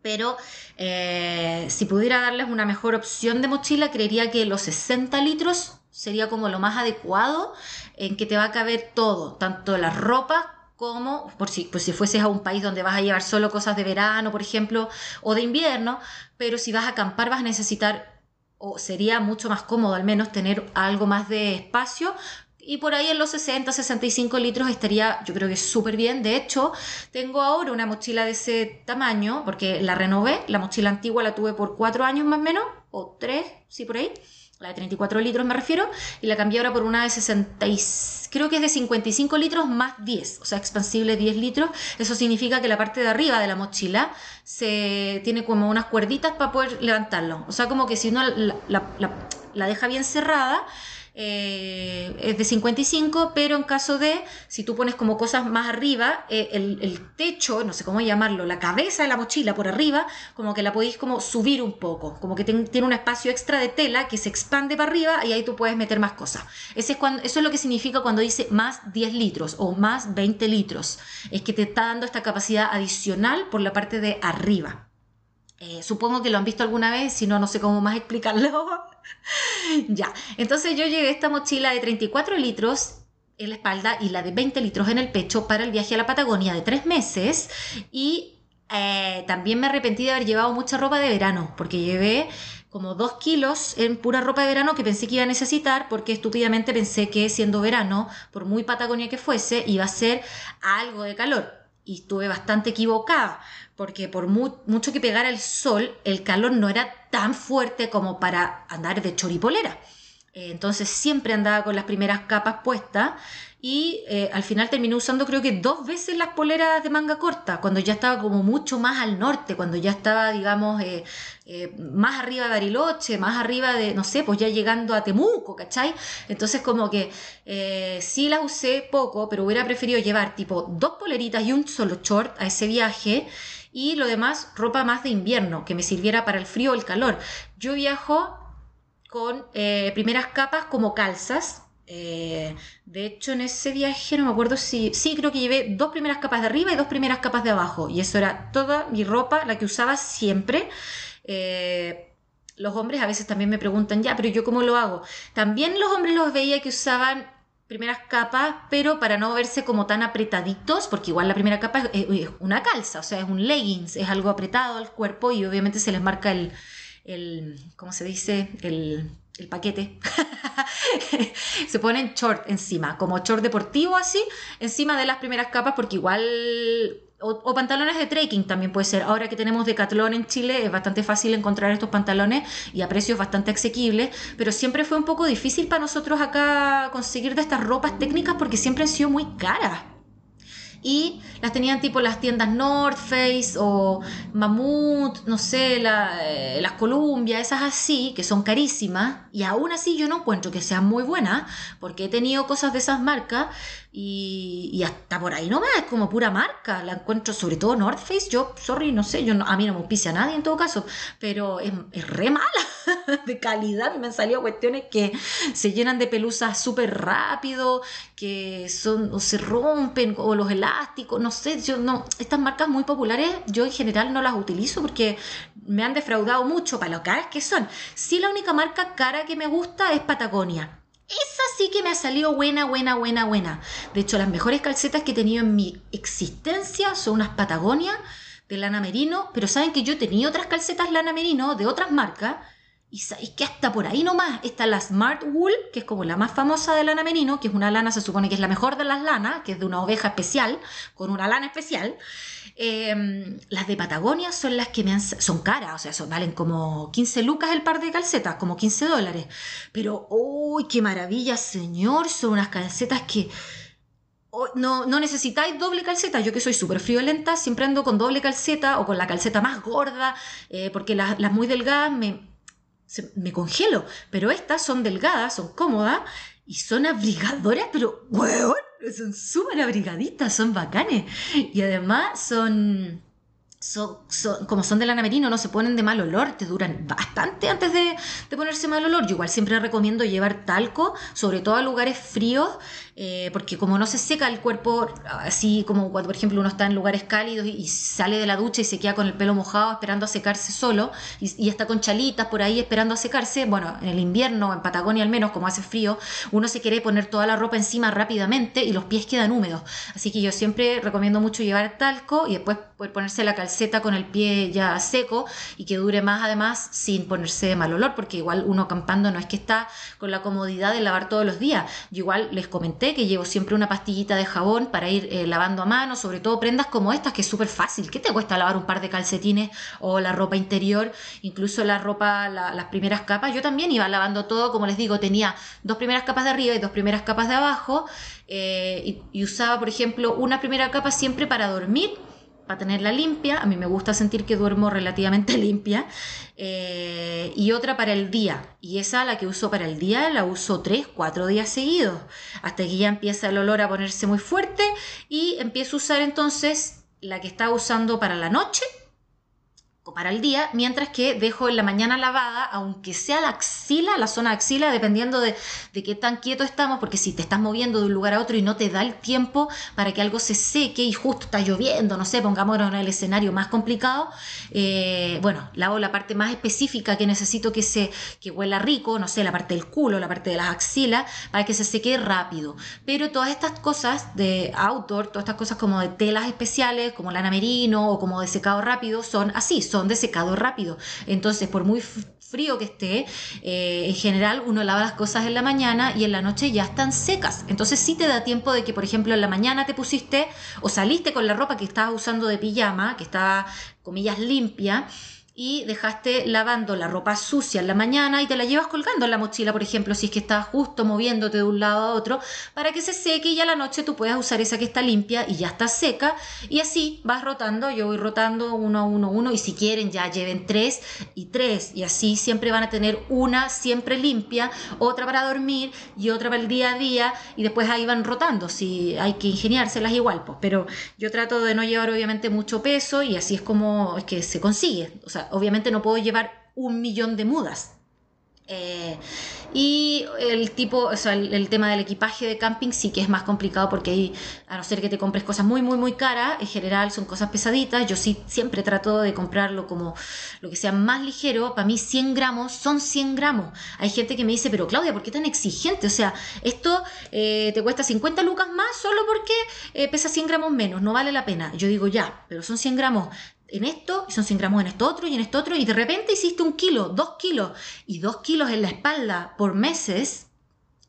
Speaker 1: Pero eh, si pudiera darles una mejor opción de mochila, creería que los 60 litros sería como lo más adecuado en que te va a caber todo, tanto la ropa como, por si, pues si fueses a un país donde vas a llevar solo cosas de verano, por ejemplo, o de invierno, pero si vas a acampar vas a necesitar, o sería mucho más cómodo al menos tener algo más de espacio. Y por ahí en los 60, 65 litros estaría, yo creo que súper bien. De hecho, tengo ahora una mochila de ese tamaño, porque la renové. La mochila antigua la tuve por cuatro años más o menos, o tres, sí, por ahí la de 34 litros me refiero, y la cambié ahora por una de 60, creo que es de 55 litros más 10, o sea, expansible 10 litros. Eso significa que la parte de arriba de la mochila se tiene como unas cuerditas para poder levantarlo. O sea, como que si uno la deja bien cerrada, eh, es de 55, pero en caso de, si tú pones como cosas más arriba, eh, el, techo, no sé cómo llamarlo, la cabeza de la mochila por arriba, como que la podéis como subir un poco, como que tiene un espacio extra de tela que se expande para arriba y ahí tú puedes meter más cosas. Eso es lo que significa cuando dice más 10 litros o más 20 litros, es que te está dando esta capacidad adicional por la parte de arriba. Eh, supongo que lo han visto alguna vez, si no, no sé cómo más explicarlo. ya, entonces yo llevé esta mochila de 34 litros en la espalda y la de 20 litros en el pecho para el viaje a la Patagonia de tres meses. Y eh, también me arrepentí de haber llevado mucha ropa de verano porque llevé como dos kilos en pura ropa de verano que pensé que iba a necesitar porque estúpidamente pensé que siendo verano, por muy Patagonia que fuese, iba a ser algo de calor. Y estuve bastante equivocada porque por mucho que pegara el sol, el calor no era tan fuerte como para andar de choripolera. Eh, entonces siempre andaba con las primeras capas puestas y eh, al final terminé usando creo que dos veces las poleras de manga corta, cuando ya estaba como mucho más al norte, cuando ya estaba, digamos, eh, más arriba de Bariloche, más arriba de, no sé, pues ya llegando a Temuco, ¿cachai? Entonces como que sí las usé poco, pero hubiera preferido llevar tipo dos poleritas y un solo short a ese viaje y lo demás ropa más de invierno, que me sirviera para el frío o el calor. Yo viajo con eh, primeras capas como calzas. Eh, de hecho, en ese viaje no me acuerdo si. Sí, creo que llevé dos primeras capas de arriba y dos primeras capas de abajo. Y eso era toda mi ropa, la que usaba siempre. Eh, los hombres a veces también me preguntan, ya, pero yo cómo lo hago. También los hombres los veía que usaban primeras capas, pero para no verse como tan apretaditos, porque igual la primera capa es, una calza, o sea, es un leggings, es algo apretado al cuerpo y obviamente se les marca el, el ¿cómo se dice? El, el paquete. se ponen short encima, como short deportivo así, encima de las primeras capas, porque igual o, pantalones de trekking también puede ser. Ahora que tenemos Decathlon en Chile es bastante fácil encontrar estos pantalones y a precios bastante asequibles, pero siempre fue un poco difícil para nosotros acá conseguir de estas ropas técnicas porque siempre han sido muy caras. y las tenían tipo las tiendas North Face o Mammoth, no sé, eh, las Columbia, esas así, que son carísimas, y aún así yo no encuentro que sean muy buenas, porque he tenido cosas de esas marcas y, hasta por ahí nomás, es como pura marca, la encuentro sobre todo North Face, yo, sorry, no sé, yo a mí no me auspicia a nadie en todo caso, pero es, es re mala de calidad, me han salido cuestiones que se llenan de pelusas súper rápido, que son o se rompen o los elásticos, no sé, yo no, estas marcas muy populares yo en general no las utilizo porque me han defraudado mucho para lo caras que son. Sí, la única marca cara que me gusta es Patagonia. Esa sí que me ha salido buena, buena, buena, buena. De hecho, las mejores calcetas que he tenido en mi existencia son unas Patagonia de lana merino, pero saben que yo tenido otras calcetas lana merino de otras marcas y sabéis que hasta por ahí nomás está la Smart Wool, que es como la más famosa de lana merino, que es una lana, se supone que es la mejor de las lanas, que es de una oveja especial, con una lana especial. Em, las de Patagonia son las que me han, son caras, o sea, valen como 15 lucas el par de calcetas, como 15 dólares. Pero, ¡uy, qué maravilla, señor! Son unas calcetas que... no, no, necesitáis doble calceta. Yo que soy súper friolenta, siempre ando con doble calceta o con la calceta más gorda, eh, porque las, las muy delgadas me, me congelo. Pero estas son delgadas, son cómodas y son abrigadoras, pero weón, son súper abrigaditas, son bacanes. Y además son, son, como son de lana merino, no se ponen de mal olor, te duran bastante antes de, de ponerse mal olor. Yo igual siempre recomiendo llevar talco, sobre todo a lugares fríos, eh, porque como no se seca el cuerpo, así como cuando por ejemplo uno está en lugares cálidos y, sale de la ducha y se queda con el pelo mojado esperando a secarse solo y, está con chalitas por ahí esperando a secarse, bueno, en el invierno, en Patagonia al menos, como hace frío, uno se quiere poner toda la ropa encima rápidamente y los pies quedan húmedos. Así que yo siempre recomiendo mucho llevar talco y después poder ponerse la calceta con el pie ya seco y que dure más además sin ponerse de mal olor, porque igual uno acampando no es que está con la comodidad de lavar todos los días. Yo igual les comenté que llevo siempre una pastillita de jabón para ir eh, lavando a mano, sobre todo prendas como estas, que es súper fácil. ¿Qué te cuesta lavar un par de calcetines o la ropa interior? Incluso la ropa, las primeras capas. Yo también iba lavando todo, como les digo, tenía dos primeras capas de arriba y dos primeras capas de abajo. Eh, y usaba, por ejemplo, una primera capa siempre para dormir para tenerla limpia, a mí me gusta sentir que duermo relativamente limpia, eh, y otra para el día, y esa la que uso para el día la uso tres, cuatro días seguidos, hasta que ya empieza el olor a ponerse muy fuerte. Y empiezo a usar entonces la que estaba usando para la noche, para el día, mientras que dejo en la mañana lavada, aunque sea la axila, la zona axila, dependiendo de, qué tan quieto estamos, porque si te estás moviendo de un lugar a otro y no te da el tiempo para que algo se seque y justo está lloviendo, no sé, pongámonos en el escenario más complicado, eh, bueno, lavo la parte más específica que necesito que se que huela rico, no sé, la parte del culo, la parte de las axilas, para que se seque rápido. Pero todas estas cosas de outdoor, todas estas cosas como de telas especiales, como lana merino o como de secado rápido, son así, de secado rápido. Entonces, por muy frío que esté, eh, en general uno lava las cosas en la mañana y en la noche ya están secas. Entonces sí te da tiempo de que, por ejemplo, en la mañana te pusiste o saliste con la ropa que estabas usando de pijama, que estaba, comillas, limpia y dejaste lavando la ropa sucia en la mañana y te la llevas colgando en la mochila, por ejemplo, si es que estás justo moviéndote de un lado a otro, para que se seque y ya la noche tú puedas usar esa que está limpia y ya está seca. Y así vas rotando, yo voy rotando uno a uno, uno y si quieren ya lleven tres y tres. Y así siempre van a tener una siempre limpia, otra para dormir y otra para el día a día y después ahí van rotando, si hay que ingeniárselas igual, pues, pero yo trato de no llevar obviamente mucho peso y así es como es que se consigue, o sea, obviamente no puedo llevar un millón de mudas. Eh, y el tipo, o sea, el, tema del equipaje de camping sí que es más complicado porque ahí, a no ser que te compres cosas muy, muy, muy caras, en general son cosas pesaditas. Yo sí siempre trato de comprarlo como lo que sea más ligero. Para mí 100 gramos son 100 gramos. Hay gente que me dice, pero Claudia, ¿por qué tan exigente? O sea, esto eh, te cuesta 50 lucas más solo porque eh, pesa 100 gramos menos, no vale la pena. Yo digo, ya, pero son 100 gramos en esto, y son 100 gramos en esto otro y en esto otro, y de repente hiciste un kilo, dos kilos, y dos kilos en la espalda por meses,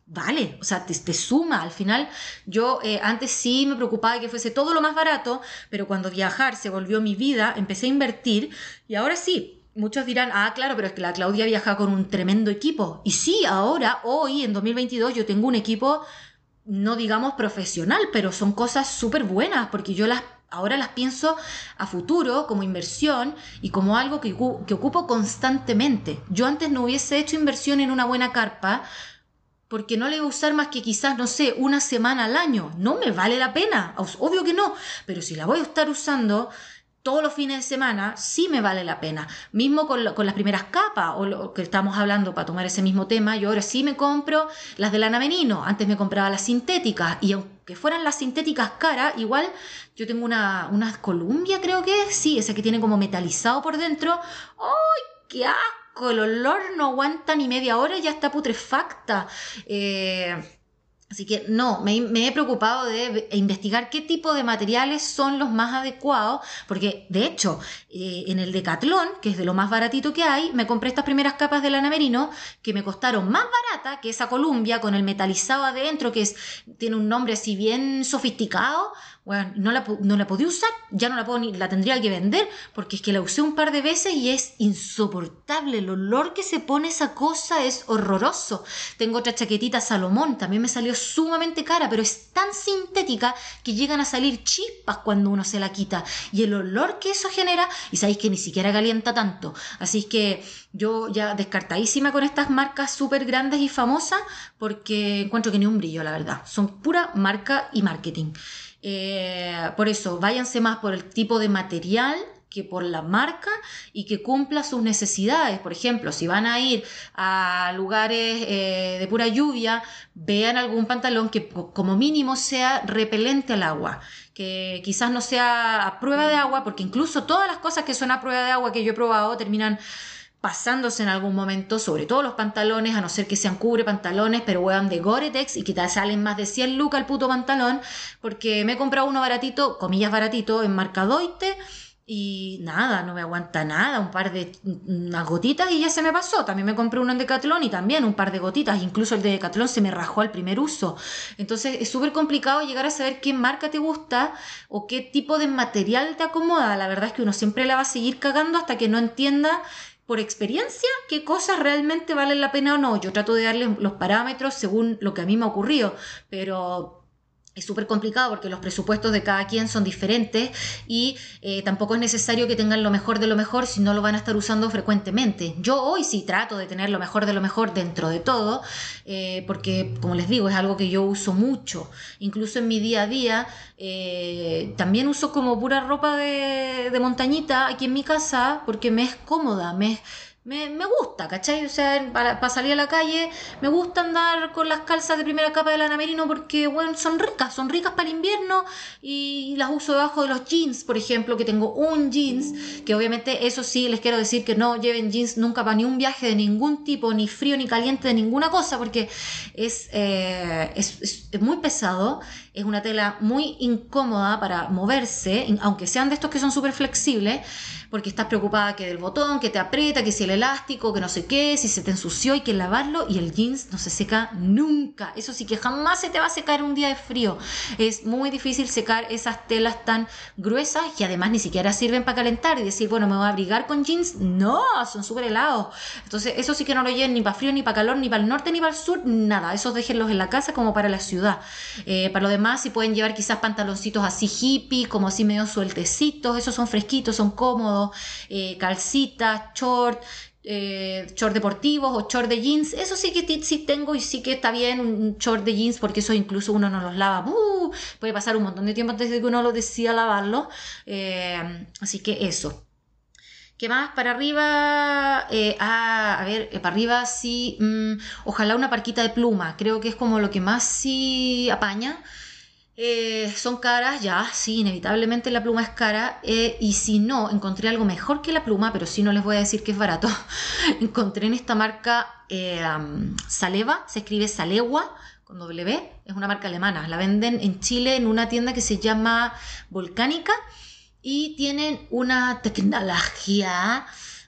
Speaker 1: vale, o sea, te, suma. Al final, yo eh, antes sí me preocupaba de que fuese todo lo más barato, pero cuando viajar se volvió mi vida, empecé a invertir, y ahora sí. Muchos dirán, ah, claro, pero es que la Claudia viaja con un tremendo equipo. Y sí, ahora, hoy, en 2022, yo tengo un equipo no digamos profesional, pero son cosas súper buenas porque yo las ahora las pienso a futuro como inversión y como algo que, que, ocupo constantemente. Yo antes no hubiese hecho inversión en una buena carpa porque no le voy a usar más que quizás, no sé, una semana al año. No me vale la pena, obvio que no, pero si la voy a estar usando todos los fines de semana, sí me vale la pena. Mismo con, las primeras capas, o lo que estamos hablando para tomar ese mismo tema, yo ahora sí me compro las de lana menino, antes me compraba las sintéticas, y aunque fueran las sintéticas caras, igual yo tengo una, una Columbia, creo que es, sí, esa que tiene como metalizado por dentro. ¡Ay, qué asco! El olor no aguanta ni media hora y ya está putrefacta. Eh, Así que no, me, he preocupado de investigar qué tipo de materiales son los más adecuados, porque de hecho, eh, en el Decathlon, que es de lo más baratito que hay, me compré estas primeras capas de lana merino que me costaron más barata que esa Columbia con el metalizado adentro, que es, tiene un nombre así bien sofisticado, bueno, no la, no la podía usar, ya no la puedo ni, la tendría que vender, porque es que la usé un par de veces y es insoportable. El olor que se pone esa cosa es horroroso. Tengo otra chaquetita Salomón, también me salió sumamente cara, pero es tan sintética que llegan a salir chispas cuando uno se la quita. Y el olor que eso genera, y sabéis que ni siquiera calienta tanto. Así que yo ya descartadísima con estas marcas súper grandes y famosas, porque encuentro que ni un brillo, la verdad. Son pura marca y marketing. Eh, por eso, váyanse más por el tipo de material que por la marca y que cumpla sus necesidades. Por ejemplo, si van a ir a lugares eh, de pura lluvia, vean algún pantalón que como mínimo sea repelente al agua, que quizás no sea a prueba de agua, porque incluso todas las cosas que son a prueba de agua que yo he probado terminan pasándose en algún momento, sobre todo los pantalones, a no ser que sean cubre pantalones, pero weón de Gore-Tex y que salen más de 100 lucas el puto pantalón, porque me he comprado uno baratito, comillas baratito, en marca Doite, y nada, no me aguanta nada, un par de unas gotitas y ya se me pasó. También me compré uno en Decathlon y también un par de gotitas, incluso el de Decathlon se me rajó al primer uso. Entonces es súper complicado llegar a saber qué marca te gusta o qué tipo de material te acomoda. La verdad es que uno siempre la va a seguir cagando hasta que no entienda por experiencia qué cosas realmente valen la pena o no. Yo trato de darle los parámetros según lo que a mí me ha ocurrido, pero es súper complicado porque los presupuestos de cada quien son diferentes y eh, tampoco es necesario que tengan lo mejor de lo mejor si no lo van a estar usando frecuentemente. Yo hoy sí trato de tener lo mejor de lo mejor dentro de todo, eh, porque como les digo, es algo que yo uso mucho. Incluso en mi día a día, eh, también uso como pura ropa de, de montañita aquí en mi casa porque me es cómoda, me es me, me, gusta, ¿cachai? O sea, para, salir a la calle, me gusta andar con las calzas de primera capa de lana merino porque, bueno, son ricas, son ricas para el invierno y las uso debajo de los jeans, por ejemplo, que tengo un jeans, que obviamente eso sí les quiero decir que no lleven jeans nunca para ni un viaje de ningún tipo, ni frío ni caliente de ninguna cosa, porque es, eh, es, es muy pesado es una tela muy incómoda para moverse, aunque sean de estos que son súper flexibles, porque estás preocupada que del botón, que te aprieta, que si el elástico, que no sé qué, si se te ensució hay que lavarlo y el jeans no se seca nunca. Eso sí que jamás se te va a secar un día de frío. Es muy difícil secar esas telas tan gruesas y además ni siquiera sirven para calentar y decir, bueno, me voy a abrigar con jeans. No, son súper helados. Entonces, eso sí que no lo lleven ni para frío, ni para calor, ni para el norte, ni para el sur, nada. Esos déjenlos en la casa como para la ciudad. Eh, para lo demás, si pueden llevar quizás pantaloncitos así hippie, como así medio sueltecitos, esos son fresquitos, son cómodos, eh, calcitas, short, eh, short deportivos o short de jeans, eso sí que sí tengo y sí que está bien un short de jeans porque eso incluso uno no los lava, ¡uh! puede pasar un montón de tiempo antes de que uno lo decida lavarlo, eh, así que eso. ¿Qué más? Para arriba, eh, ah, a ver, para arriba sí, mm, ojalá una parquita de pluma, creo que es como lo que más sí apaña. Eh, son caras, ya, sí, inevitablemente la pluma es cara. Eh, y si no, encontré algo mejor que la pluma, pero sí no les voy a decir que es barato. encontré en esta marca eh, Saleva, se escribe Salewa con W, es una marca alemana. La venden en Chile en una tienda que se llama Volcánica y tienen una tecnología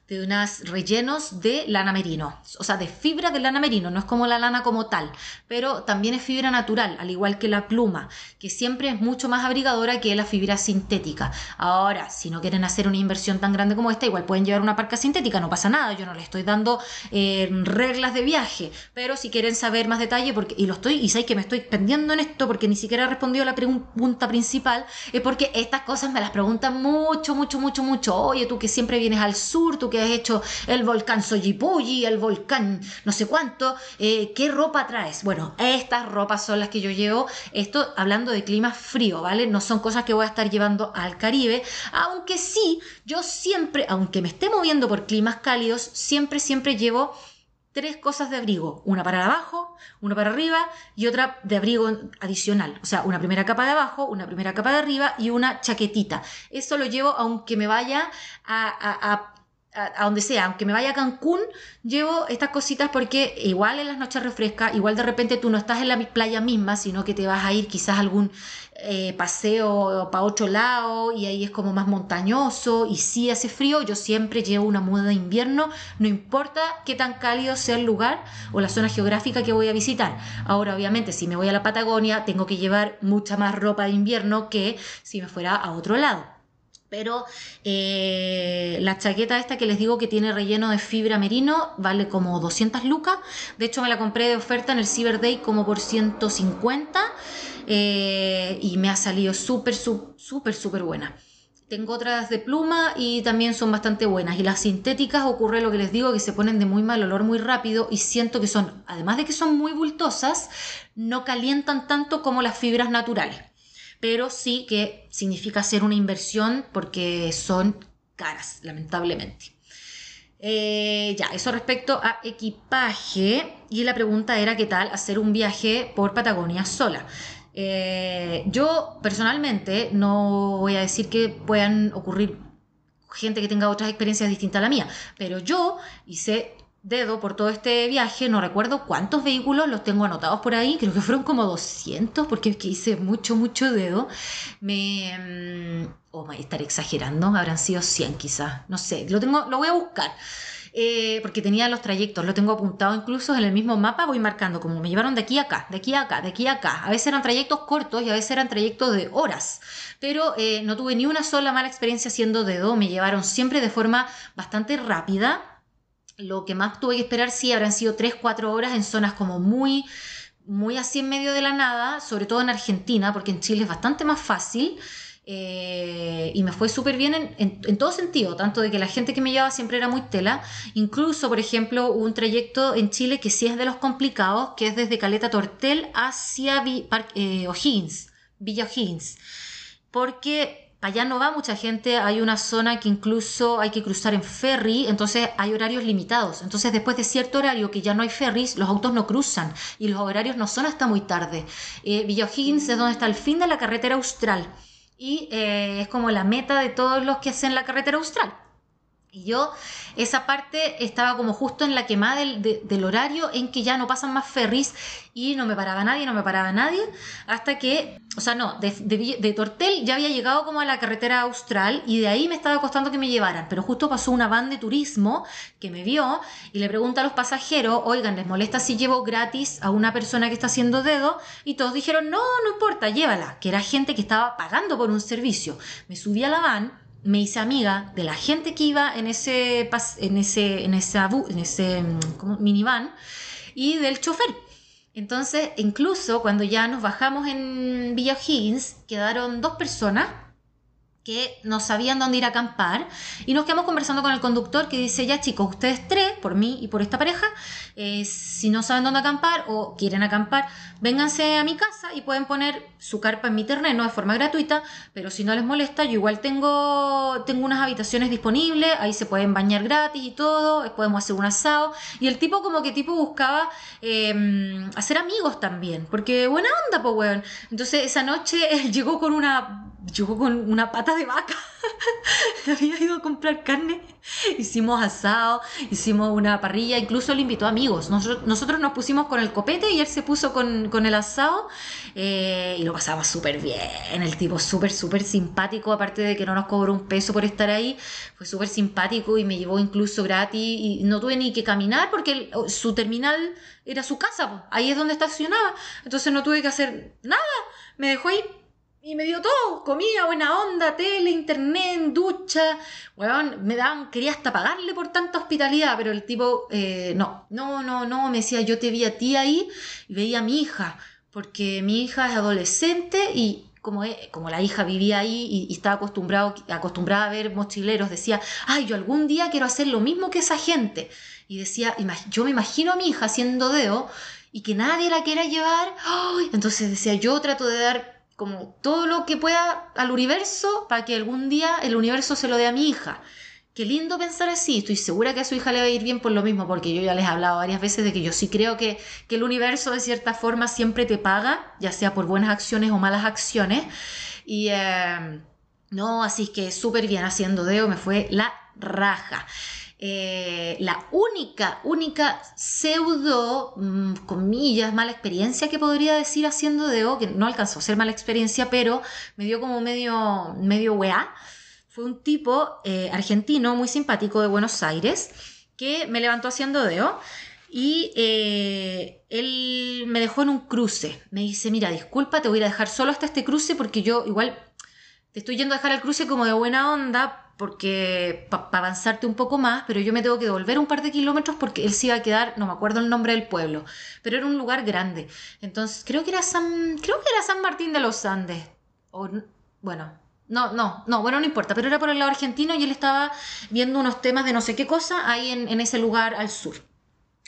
Speaker 1: de unos rellenos de lana merino, o sea, de fibra de lana merino, no es como la lana como tal, pero también es fibra natural, al igual que la pluma, que siempre es mucho más abrigadora que la fibra sintética. Ahora, si no quieren hacer una inversión tan grande como esta, igual pueden llevar una parca sintética, no pasa nada, yo no les estoy dando eh, reglas de viaje, pero si quieren saber más detalle, porque, y lo estoy, y sé que me estoy pendiendo en esto porque ni siquiera he respondido a la pregunta principal, es porque estas cosas me las preguntan mucho, mucho, mucho, mucho. Oye, tú que siempre vienes al sur, tú que has hecho el volcán Soyipuyi, el volcán no sé cuánto, eh, ¿qué ropa traes? Bueno, estas ropas son las que yo llevo, esto hablando de clima frío, ¿vale? No son cosas que voy a estar llevando al Caribe, aunque sí, yo siempre, aunque me esté moviendo por climas cálidos, siempre, siempre llevo tres cosas de abrigo, una para abajo, una para arriba y otra de abrigo adicional, o sea, una primera capa de abajo, una primera capa de arriba y una chaquetita. Eso lo llevo aunque me vaya a, donde sea, aunque me vaya a Cancún, llevo estas cositas porque igual en las noches refresca, igual de repente tú no estás en la playa misma, sino que te vas a ir quizás a algún eh, paseo para otro lado y ahí es como más montañoso y si hace frío, yo siempre llevo una muda de invierno, no importa qué tan cálido sea el lugar o la zona geográfica que voy a visitar. Ahora, obviamente, si me voy a la Patagonia, tengo que llevar mucha más ropa de invierno que si me fuera a otro lado. Pero eh, la chaqueta esta que les digo que tiene relleno de fibra merino vale como 200 lucas. De hecho me la compré de oferta en el Cyber Day como por 150 eh, y me ha salido súper, súper, súper buena. Tengo otras de pluma y también son bastante buenas. Y las sintéticas ocurre lo que les digo, que se ponen de muy mal olor muy rápido y siento que son, además de que son muy bultosas, no calientan tanto como las fibras naturales pero sí que significa hacer una inversión porque son caras, lamentablemente. Eh, ya, eso respecto a equipaje. Y la pregunta era qué tal hacer un viaje por Patagonia sola. Eh, yo personalmente no voy a decir que puedan ocurrir gente que tenga otras experiencias distintas a la mía, pero yo hice dedo por todo este viaje, no recuerdo cuántos vehículos los tengo anotados por ahí, creo que fueron como 200 porque es que hice mucho, mucho dedo. Me... Mm, o oh, estar exagerando, habrán sido 100 quizás, no sé, lo, tengo, lo voy a buscar. Eh, porque tenía los trayectos, lo tengo apuntado incluso en el mismo mapa, voy marcando como me llevaron de aquí a acá, de aquí a acá, de aquí a acá. A veces eran trayectos cortos y a veces eran trayectos de horas, pero eh, no tuve ni una sola mala experiencia haciendo dedo, me llevaron siempre de forma bastante rápida lo que más tuve que esperar sí habrán sido 3-4 horas en zonas como muy, muy así en medio de la nada, sobre todo en Argentina, porque en Chile es bastante más fácil. Eh, y me fue súper bien en, en, todo sentido, tanto de que la gente que me llevaba siempre era muy tela. Incluso, por ejemplo, un trayecto en Chile que sí es de los complicados, que es desde Caleta Tortel hacia eh, Villa O'Higgins. Porque allá no va mucha gente, hay una zona que incluso hay que cruzar en ferry, entonces hay horarios limitados. Entonces después de cierto horario que ya no hay ferries, los autos no cruzan y los horarios no son hasta muy tarde. Eh, Villa es donde está el fin de la carretera austral y eh, es como la meta de todos los que hacen la carretera austral. Y yo, esa parte estaba como justo en la quemada del, horario en que ya no pasan más ferries y no me paraba nadie, no me paraba nadie, hasta que, o sea, no, de, de, Tortel ya había llegado como a la carretera austral y de ahí me estaba costando que me llevaran, pero justo pasó una van de turismo que me vio y le pregunta a los pasajeros, oigan, ¿les molesta si llevo gratis a una persona que está haciendo dedo? Y todos dijeron, no, no importa, llévala, que era gente que estaba pagando por un servicio. Me subí a la van me hice amiga de la gente que iba en ese, en ese, en esa, en ese mm, minivan y del chofer. Entonces, incluso cuando ya nos bajamos en Villa Higgins, quedaron dos personas que no sabían dónde ir a acampar y nos quedamos conversando con el conductor que dice, ya chicos, ustedes tres, por mí y por esta pareja, eh, si no saben dónde acampar o quieren acampar, vénganse a mi casa y pueden poner su carpa en mi terreno de forma gratuita, pero si no les molesta, yo igual tengo, tengo unas habitaciones disponibles, ahí se pueden bañar gratis y todo, podemos hacer un asado. Y el tipo como que tipo buscaba em, hacer amigos también, porque buena onda, pues weón. Entonces esa noche él llegó con una llegó con una pata de vaca había ido a comprar carne, hicimos asado, hicimos una parrilla, incluso le invitó amigos. Nosotros, nosotros nos pusimos con el copete y él se puso con, con el asado eh, y lo pasaba súper bien. El tipo súper, súper simpático, aparte de que no nos cobró un peso por estar ahí, fue súper simpático y me llevó incluso gratis y no tuve ni que caminar porque su terminal era su casa, ahí es donde estacionaba. Entonces no tuve que hacer nada, me dejó ahí y me dio todo, comida, buena onda, tele, internet, ducha. Weón, me daban, quería hasta pagarle por tanta hospitalidad, pero el tipo, eh, no, no, no, no, me decía, yo te vi a ti ahí y veía a mi hija, porque mi hija es adolescente y como, como la hija vivía ahí y, estaba acostumbrado, acostumbrada a ver mochileros, decía, ay, yo algún día quiero hacer lo mismo que esa gente. Y decía, yo me imagino a mi hija haciendo dedo y que nadie la quiera llevar. Entonces decía, yo trato de dar como todo lo que pueda al universo para que algún día el universo se lo dé a mi hija. Qué lindo pensar así, estoy segura que a su hija le va a ir bien por lo mismo, porque yo ya les he hablado varias veces de que yo sí creo que, el universo de cierta forma siempre te paga, ya sea por buenas acciones o malas acciones. Y eh, no, así que súper bien haciendo deo, me fue la raja. Eh, la única, única pseudo, mm, comillas, mala experiencia que podría decir haciendo deo, que no alcanzó a ser mala experiencia, pero me dio como medio, medio weá, fue un tipo eh, argentino muy simpático de Buenos Aires que me levantó haciendo deo y eh, él me dejó en un cruce. Me dice, mira, disculpa, te voy a dejar solo hasta este cruce porque yo igual te estoy yendo a dejar el cruce como de buena onda porque para avanzarte un poco más, pero yo me tengo que devolver un par de kilómetros porque él se iba a quedar, no me acuerdo el nombre del pueblo, pero era un lugar grande. Entonces, creo que era San, creo que era San Martín de los Andes. O, bueno, no, no, no, bueno, no importa, pero era por el lado argentino y él estaba viendo unos temas de no sé qué cosa ahí en, ese lugar al sur.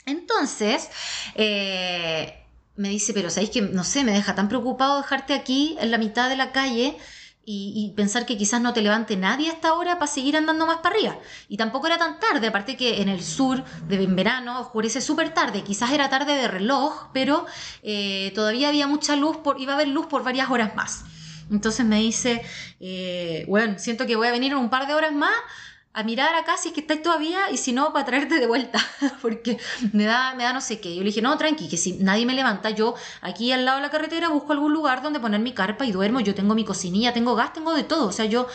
Speaker 1: Entonces, eh, me dice, pero ¿sabéis que, no sé, me deja tan preocupado dejarte aquí en la mitad de la calle? Y, pensar que quizás no te levante nadie a esta hora para seguir andando más para arriba. Y tampoco era tan tarde, aparte que en el sur, de en verano, oscurece súper tarde, quizás era tarde de reloj, pero eh, todavía había mucha luz, por, iba a haber luz por varias horas más. Entonces me dice, eh, bueno, siento que voy a venir en un par de horas más a mirar acá si es que estáis todavía y si no, para traerte de vuelta, porque me da, me da no sé qué. Yo le dije, no, tranqui, que si nadie me levanta, yo aquí al lado de la carretera busco algún lugar donde poner mi carpa y duermo, yo tengo mi cocinilla, tengo gas, tengo de todo, o sea, yo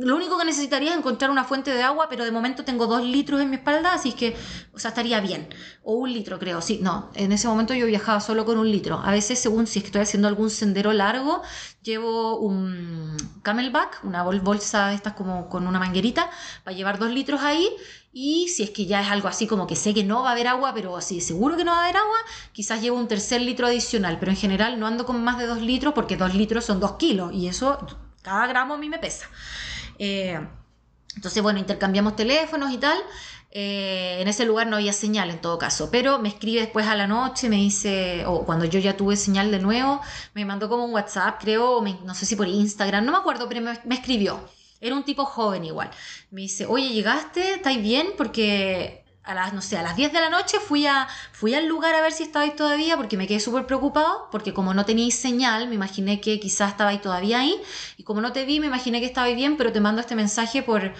Speaker 1: lo único que necesitaría es encontrar una fuente de agua, pero de momento tengo dos litros en mi espalda, así que, o sea, estaría bien. O un litro, creo. Sí, no, en ese momento yo viajaba solo con un litro. A veces, según si es que estoy haciendo algún sendero largo, llevo un camelback, una bolsa de estas como con una manguerita, para llevar dos litros ahí. Y si es que ya es algo así como que sé que no va a haber agua, pero así seguro que no va a haber agua, quizás llevo un tercer litro adicional. Pero en general no ando con más de dos litros porque dos litros son dos kilos y eso cada gramo a mí me pesa. Eh, entonces, bueno, intercambiamos teléfonos y tal. Eh, en ese lugar no había señal en todo caso, pero me escribe después a la noche, me dice, o cuando yo ya tuve señal de nuevo, me mandó como un WhatsApp, creo, no sé si por Instagram, no me acuerdo, pero me, me escribió. Era un tipo joven igual. Me dice, oye, ¿llegaste? ¿Estáis bien? Porque a las, no sé, a las 10 de la noche fui, a, fui al lugar a ver si estabais todavía porque me quedé súper preocupado porque como no tenéis señal me imaginé que quizás estabais todavía ahí y como no te vi me imaginé que estabais bien pero te mando este mensaje por,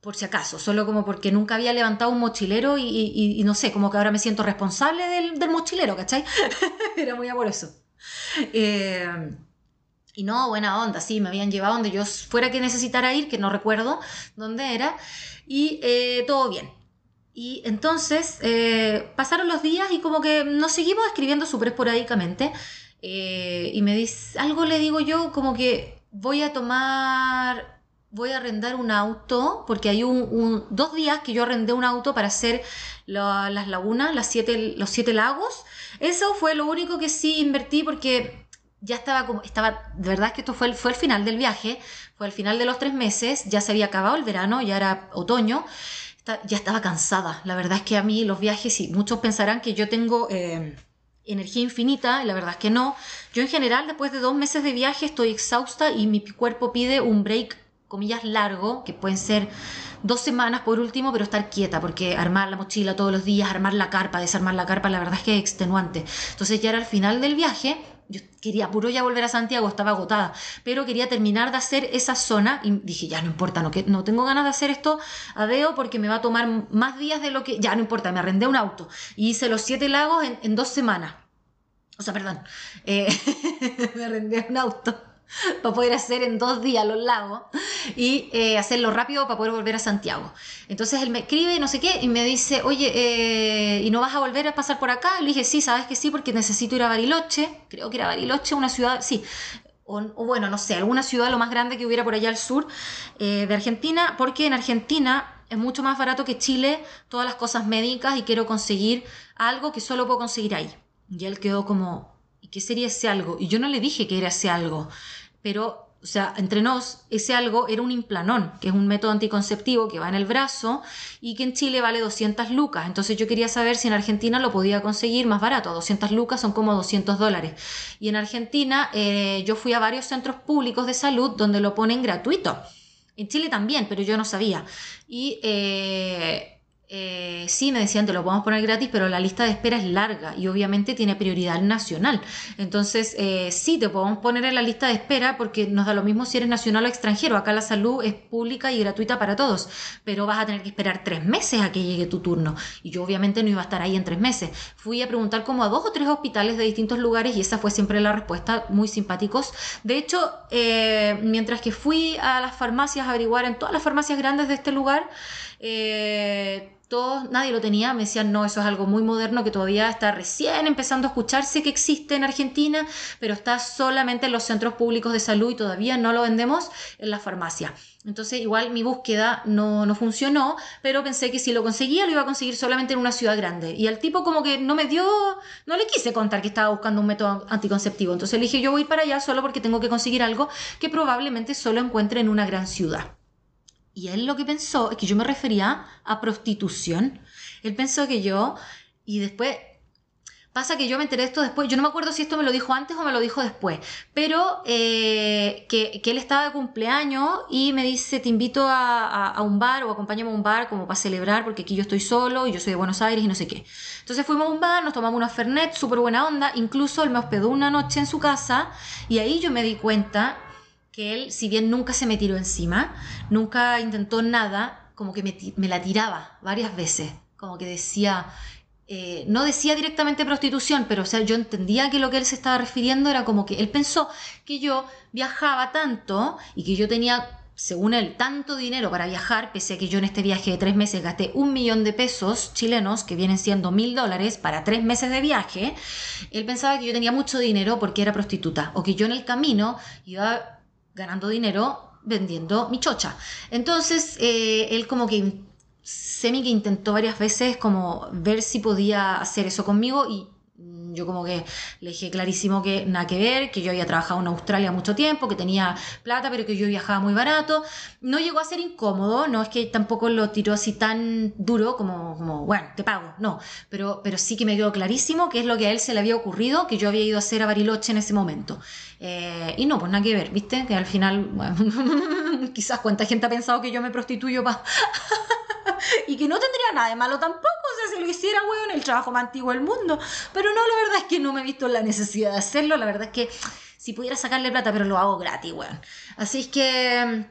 Speaker 1: por si acaso, solo como porque nunca había levantado un mochilero y, no sé, como que ahora me siento responsable del, mochilero, ¿cachai? Era muy amoroso. Eh, y no, buena onda, sí, me habían llevado donde yo fuera que necesitara ir, que no recuerdo dónde era, y eh, todo bien y entonces eh, pasaron los días y como que nos seguimos escribiendo súper esporádicamente. Eh, y me dice, algo le digo yo como que voy a tomar, voy a arrendar un auto, porque hay un, dos días que yo arrendé un auto para hacer las lagunas, las siete, los siete lagos. Eso fue lo único que sí invertí porque ya estaba como, estaba, de verdad que esto fue fue el final del viaje, fue el final de los tres meses, ya se había acabado el verano, ya era otoño ya estaba cansada. La verdad es que a mí los viajes, y muchos pensarán que yo tengo eh, energía infinita, y la verdad es que no. Yo en general, después de dos meses de viaje, estoy exhausta y mi cuerpo pide un break, comillas, largo, que pueden ser dos semanas por último, pero estar quieta, porque armar la mochila todos los días, armar la carpa, desarmar la carpa, la verdad es que es extenuante. Entonces ya era al final del viaje yo quería puro ya volver a Santiago, estaba agotada, pero quería terminar de hacer esa zona y dije, ya no importa, no, que, no tengo ganas de hacer esto a Deo porque me va a tomar más días de lo que, ya no importa, me arrendé un auto y hice los siete lagos en, dos semanas. O sea, perdón, eh, me arrendé un auto para poder hacer en dos días los lagos y eh, hacerlo rápido para poder volver a Santiago. Entonces él me escribe, no sé qué, y me dice, oye, eh, ¿y no vas a volver a pasar por acá? le dije, sí, sabes que sí, porque necesito ir a Bariloche, creo que era Bariloche, una ciudad, sí, o, bueno, no sé, alguna ciudad lo más grande que hubiera por allá al sur eh, de Argentina, porque en Argentina es mucho más barato que Chile todas las cosas médicas y quiero conseguir algo que solo puedo conseguir ahí. Y él quedó como, ¿y qué sería ese algo? Y yo no le dije que era ese algo pero, o sea, entre nos, ese algo era un implanón, que es un método anticonceptivo que va en el brazo y que en Chile vale 200 lucas. Entonces yo quería saber si en Argentina lo podía conseguir más barato. 200 lucas son como 200 dólares. Y en Argentina eh, yo fui a varios centros públicos de salud donde lo ponen gratuito. En Chile también, pero yo no sabía. Y eh, eh, sí, me decían, te lo podemos poner gratis, pero la lista de espera es larga y obviamente tiene prioridad nacional. Entonces, eh, sí, te podemos poner en la lista de espera porque nos da lo mismo si eres nacional o extranjero. Acá la salud es pública y gratuita para todos, pero vas a tener que esperar tres meses a que llegue tu turno. Y yo obviamente no iba a estar ahí en tres meses. Fui a preguntar como a dos o tres hospitales de distintos lugares y esa fue siempre la respuesta, muy simpáticos. De hecho, eh, mientras que fui a las farmacias a averiguar en todas las farmacias grandes de este lugar, eh, nadie lo tenía, me decían, no, eso es algo muy moderno que todavía está recién empezando a escucharse que existe en Argentina, pero está solamente en los centros públicos de salud y todavía no lo vendemos en la farmacia. Entonces igual mi búsqueda no, no funcionó, pero pensé que si lo conseguía lo iba a conseguir solamente en una ciudad grande. Y al tipo como que no me dio, no le quise contar que estaba buscando un método anticonceptivo. Entonces le dije, yo voy para allá solo porque tengo que conseguir algo que probablemente solo encuentre en una gran ciudad. Y él lo que pensó es que yo me refería a prostitución. Él pensó que yo, y después, pasa que yo me enteré de esto después, yo no me acuerdo si esto me lo dijo antes o me lo dijo después, pero eh, que, él estaba de cumpleaños y me dice, te invito a, un bar o acompáñame a un bar como para celebrar, porque aquí yo estoy solo y yo soy de Buenos Aires y no sé qué. Entonces fuimos a un bar, nos tomamos una Fernet, súper buena onda, incluso él me hospedó una noche en su casa y ahí yo me di cuenta que él, si bien nunca se me tiró encima, nunca intentó nada, como que me, la tiraba varias veces, como que decía, eh, no decía directamente prostitución, pero o sea, yo entendía que lo que él se estaba refiriendo era como que él pensó que yo viajaba tanto y que yo tenía, según él, tanto dinero para viajar, pese a que yo en este viaje de tres meses gasté un millón de pesos chilenos, que vienen siendo mil dólares para tres meses de viaje, él pensaba que yo tenía mucho dinero porque era prostituta, o que yo en el camino iba ganando dinero vendiendo mi chocha. Entonces, eh, él como que semi que intentó varias veces como ver si podía hacer eso conmigo y yo como que le dije clarísimo que nada que ver, que yo había trabajado en Australia mucho tiempo, que tenía plata, pero que yo viajaba muy barato. No llegó a ser incómodo, no es que tampoco lo tiró así tan duro como, bueno, te pago, no, pero, pero sí que me quedó clarísimo que es lo que a él se le había ocurrido, que yo había ido a hacer a Bariloche en ese momento. Eh, y no, pues nada que ver, ¿viste? Que al final, bueno, quizás cuánta gente ha pensado que yo me prostituyo para... y que no tendría nada de malo tampoco, o sea, si lo hiciera, weón, el trabajo más antiguo del mundo. Pero no, la verdad es que no me he visto la necesidad de hacerlo, la verdad es que si pudiera sacarle plata, pero lo hago gratis, weón. Así es que...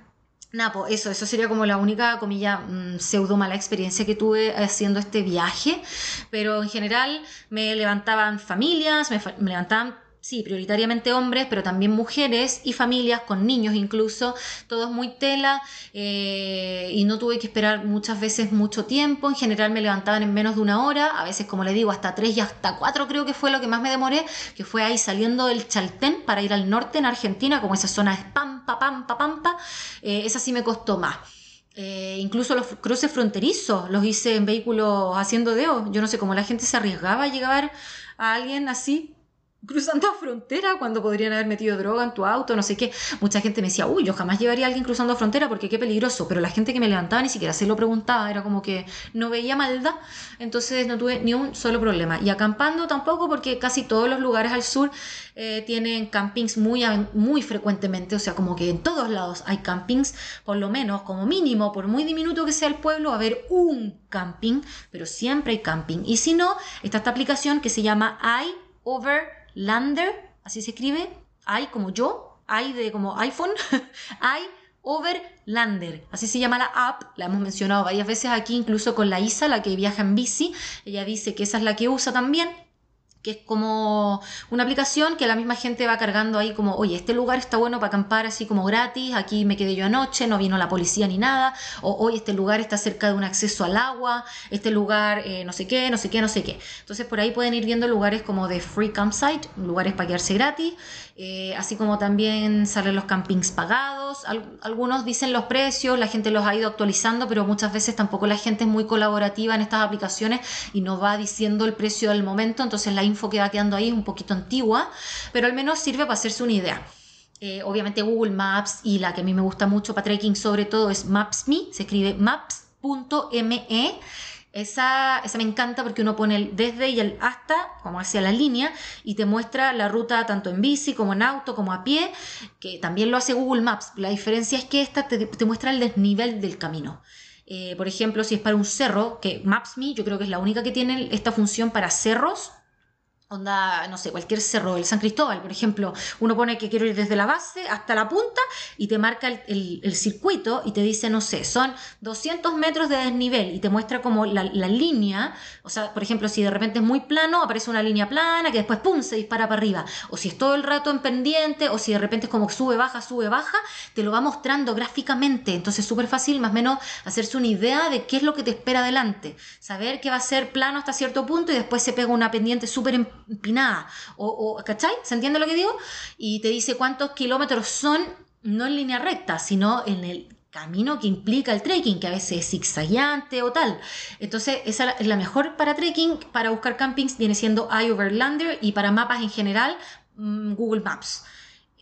Speaker 1: Nada, pues eso, eso sería como la única, comilla, mm, pseudo mala experiencia que tuve haciendo este viaje. Pero en general me levantaban familias, me, me levantaban sí, prioritariamente hombres, pero también mujeres y familias con niños incluso, todos muy tela eh, y no tuve que esperar muchas veces mucho tiempo, en general me levantaban en menos de una hora, a veces como le digo hasta tres y hasta cuatro creo que fue lo que más me demoré, que fue ahí saliendo del Chaltén para ir al norte en Argentina, como esa zona es Pampa, Pampa, Pampa, eh, esa sí me costó más. Eh, incluso los cruces fronterizos los hice en vehículos haciendo deo. Yo no sé cómo la gente se arriesgaba a llegar a alguien así cruzando frontera cuando podrían haber metido droga en tu auto, no sé qué. Mucha gente me decía, uy, yo jamás llevaría a alguien cruzando frontera porque qué peligroso. Pero la gente que me levantaba ni siquiera se lo preguntaba, era como que no veía maldad. Entonces no tuve ni un solo problema. Y acampando tampoco porque casi todos los lugares al sur eh, tienen campings muy, muy frecuentemente. O sea, como que en todos lados hay campings, por lo menos, como mínimo, por muy diminuto que sea el pueblo, a haber un camping, pero siempre hay camping. Y si no, está esta aplicación que se llama iOver Lander, así se escribe, hay como yo, hay de como iPhone, hay Overlander, así se llama la app, la hemos mencionado varias veces aquí, incluso con la Isa, la que viaja en bici, ella dice que esa es la que usa también, que es como una aplicación que la misma gente va cargando ahí como, oye, este lugar está bueno para acampar así como gratis, aquí me quedé yo anoche, no vino la policía ni nada, o oye, este lugar está cerca de un acceso al agua, este lugar eh, no sé qué, no sé qué, no sé qué. Entonces por ahí pueden ir viendo lugares como de free campsite, lugares para quedarse gratis, eh, así como también salen los campings pagados, algunos dicen los precios, la gente los ha ido actualizando, pero muchas veces tampoco la gente es muy colaborativa en estas aplicaciones y no va diciendo el precio del momento, entonces la info que va quedando ahí es un poquito antigua, pero al menos sirve para hacerse una idea. Eh, obviamente Google Maps y la que a mí me gusta mucho para trekking sobre todo es Maps.me, se escribe maps.me esa, esa me encanta porque uno pone el desde y el hasta, como hacia la línea, y te muestra la ruta tanto en bici como en auto, como a pie, que también lo hace Google Maps. La diferencia es que esta te, muestra el desnivel del camino. Eh, por ejemplo, si es para un cerro, que Maps.me yo creo que es la única que tiene esta función para cerros, Onda, no sé, cualquier cerro, el San Cristóbal, por ejemplo, uno pone que quiero ir desde la base hasta la punta y te marca el, circuito y te dice, no sé, son 200 metros de desnivel y te muestra como la, línea, o sea, por ejemplo, si de repente es muy plano, aparece una línea plana que después, ¡pum!, se dispara para arriba, o si es todo el rato en pendiente, o si de repente es como sube, baja, sube, baja, te lo va mostrando gráficamente, entonces es súper fácil más o menos hacerse una idea de qué es lo que te espera adelante, saber que va a ser plano hasta cierto punto y después se pega una pendiente súper empinada. O, o, ¿Cachai? ¿Se entiende lo que digo? Y te dice cuántos kilómetros son, no en línea recta, sino en el camino que implica el trekking, que a veces es zigzagueante o tal. Entonces, esa es la mejor para trekking, para buscar campings viene siendo iOverlander y para mapas en general, mm, Google Maps.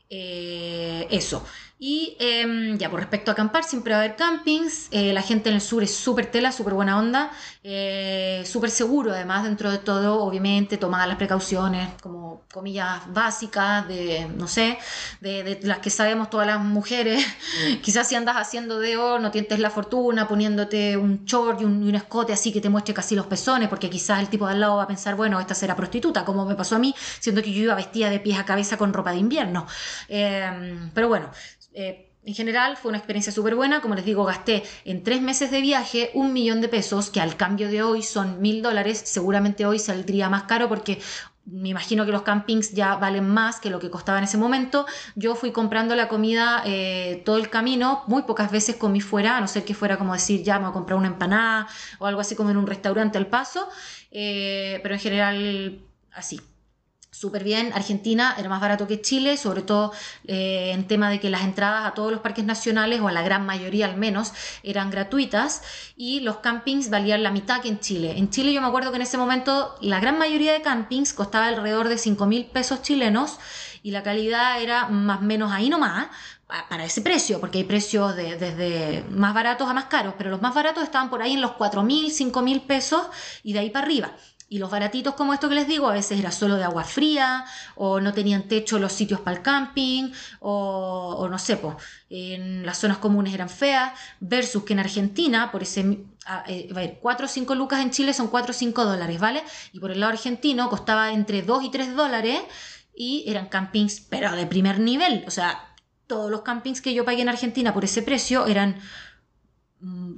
Speaker 1: Eh, eso. Y em, ya, por respecto a acampar, siempre va a haber campings. Eh, la gente en el sur es súper tela, súper buena onda, eh, súper seguro, además, dentro de todo, obviamente, tomadas las precauciones, como comillas básicas, de, no sé, de, las que sabemos todas las mujeres. Quizás si andas haciendo deo, no tientes la fortuna, poniéndote un short y un, escote así que te muestre casi los pezones, porque quizás el tipo de al lado va a pensar, bueno, esta será prostituta, como me pasó a mí, siendo que yo iba vestida de pies a cabeza con ropa de invierno. Em, pero bueno, eh, en general fue una experiencia súper buena, como les digo, gasté en tres meses de viaje un millón de pesos, que al cambio de hoy son mil dólares, seguramente hoy saldría más caro porque me imagino que los campings ya valen más que lo que costaba en ese momento. Yo fui comprando la comida eh, todo el camino, muy pocas veces comí fuera, a no ser que fuera como decir, ya me voy a comprar una empanada o algo así como en un restaurante al paso, eh, pero en general así súper bien. Argentina era más barato que Chile, sobre todo eh, en tema de que las entradas a todos los parques nacionales, o a la gran mayoría al menos, eran gratuitas y los campings valían la mitad que en Chile. En Chile yo me acuerdo que en ese momento la gran mayoría de campings costaba alrededor de 5 mil pesos chilenos y la calidad era más o menos ahí nomás, para ese precio, porque hay precios de, desde más baratos a más caros, pero los más baratos estaban por ahí en los 4 mil, 5 mil pesos y de ahí para arriba. Y los baratitos como esto que les digo, a veces era solo de agua fría, o no tenían techo los sitios para el camping, o, no sé, pues, en las zonas comunes eran feas, versus que en Argentina, por ese, a, ver, 4 o 5 lucas en Chile son 4 o 5 dólares, ¿vale? Y por el lado argentino costaba entre 2 y 3 dólares, y eran campings, pero de primer nivel, o sea, todos los campings que yo pagué en Argentina por ese precio eran mm,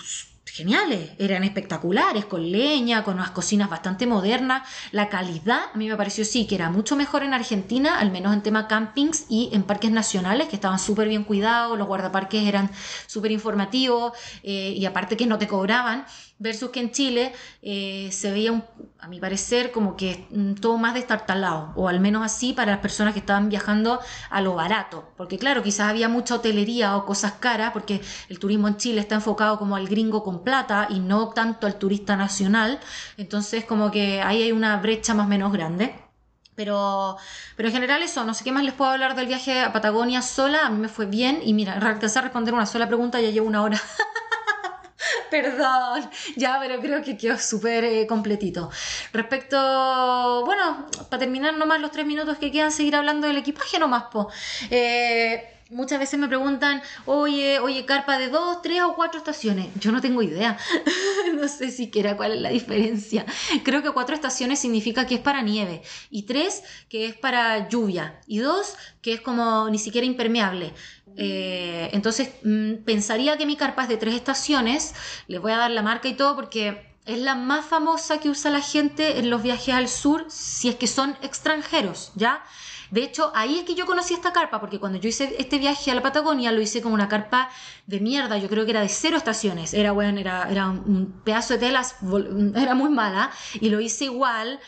Speaker 1: geniales, eran espectaculares, con leña, con unas cocinas bastante modernas. La calidad a mí me pareció sí que era mucho mejor en Argentina, al menos en tema campings y en parques nacionales, que estaban súper bien cuidados, los guardaparques eran súper informativos eh, y aparte que no te cobraban versus que en Chile eh, se veía, a mi parecer, como que mm, todo más destartalado, o al menos así para las personas que estaban viajando a lo barato, porque claro, quizás había mucha hotelería o cosas caras, porque el turismo en Chile está enfocado como al gringo con plata y no tanto al turista nacional, entonces como que ahí hay una brecha más o menos grande. Pero, pero en general eso, no sé qué más les puedo hablar del viaje a Patagonia sola, a mí me fue bien y mira, alcancé a responder una sola pregunta, ya llevo una hora. Perdón, ya, pero creo que quedó súper eh, completito. Respecto, bueno, para terminar nomás los tres minutos que quedan, seguir hablando del equipaje nomás, po. Eh, muchas veces me preguntan, oye, oye, carpa de dos, tres o cuatro estaciones. Yo no tengo idea. no sé siquiera cuál es la diferencia. Creo que cuatro estaciones significa que es para nieve. Y tres, que es para lluvia. Y dos, que es como ni siquiera impermeable. Eh, entonces, mm, pensaría que mi carpa es de tres estaciones. Les voy a dar la marca y todo porque es la más famosa que usa la gente en los viajes al sur si es que son extranjeros, ¿ya? De hecho, ahí es que yo conocí esta carpa, porque cuando yo hice este viaje a la Patagonia, lo hice como una carpa de mierda, yo creo que era de cero estaciones, era bueno, era, era un pedazo de telas, era muy mala, y lo hice igual,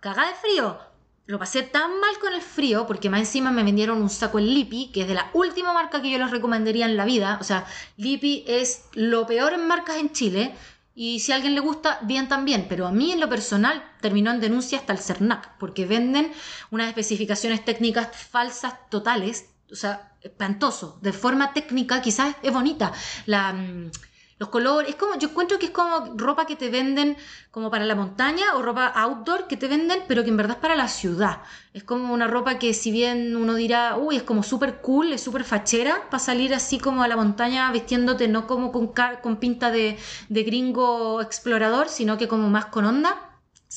Speaker 1: cagada de frío, lo pasé tan mal con el frío porque más encima me vendieron un saco en Lipi, que es de la última marca que yo les recomendaría en la vida. O sea, Lipi es lo peor en marcas en Chile. Y si a alguien le gusta, bien también. Pero a mí en lo personal terminó en denuncia hasta el CERNAC, porque venden unas especificaciones técnicas falsas totales. O sea, espantoso. De forma técnica quizás es bonita. La mm, los colores, es como, yo encuentro que es como ropa que te venden como para la montaña o ropa outdoor que te venden, pero que en verdad es para la ciudad. Es como una ropa que si bien uno dirá, uy, es como súper cool, es súper fachera, para salir así como a la montaña vistiéndote no como con, con pinta de, de gringo explorador, sino que como más con onda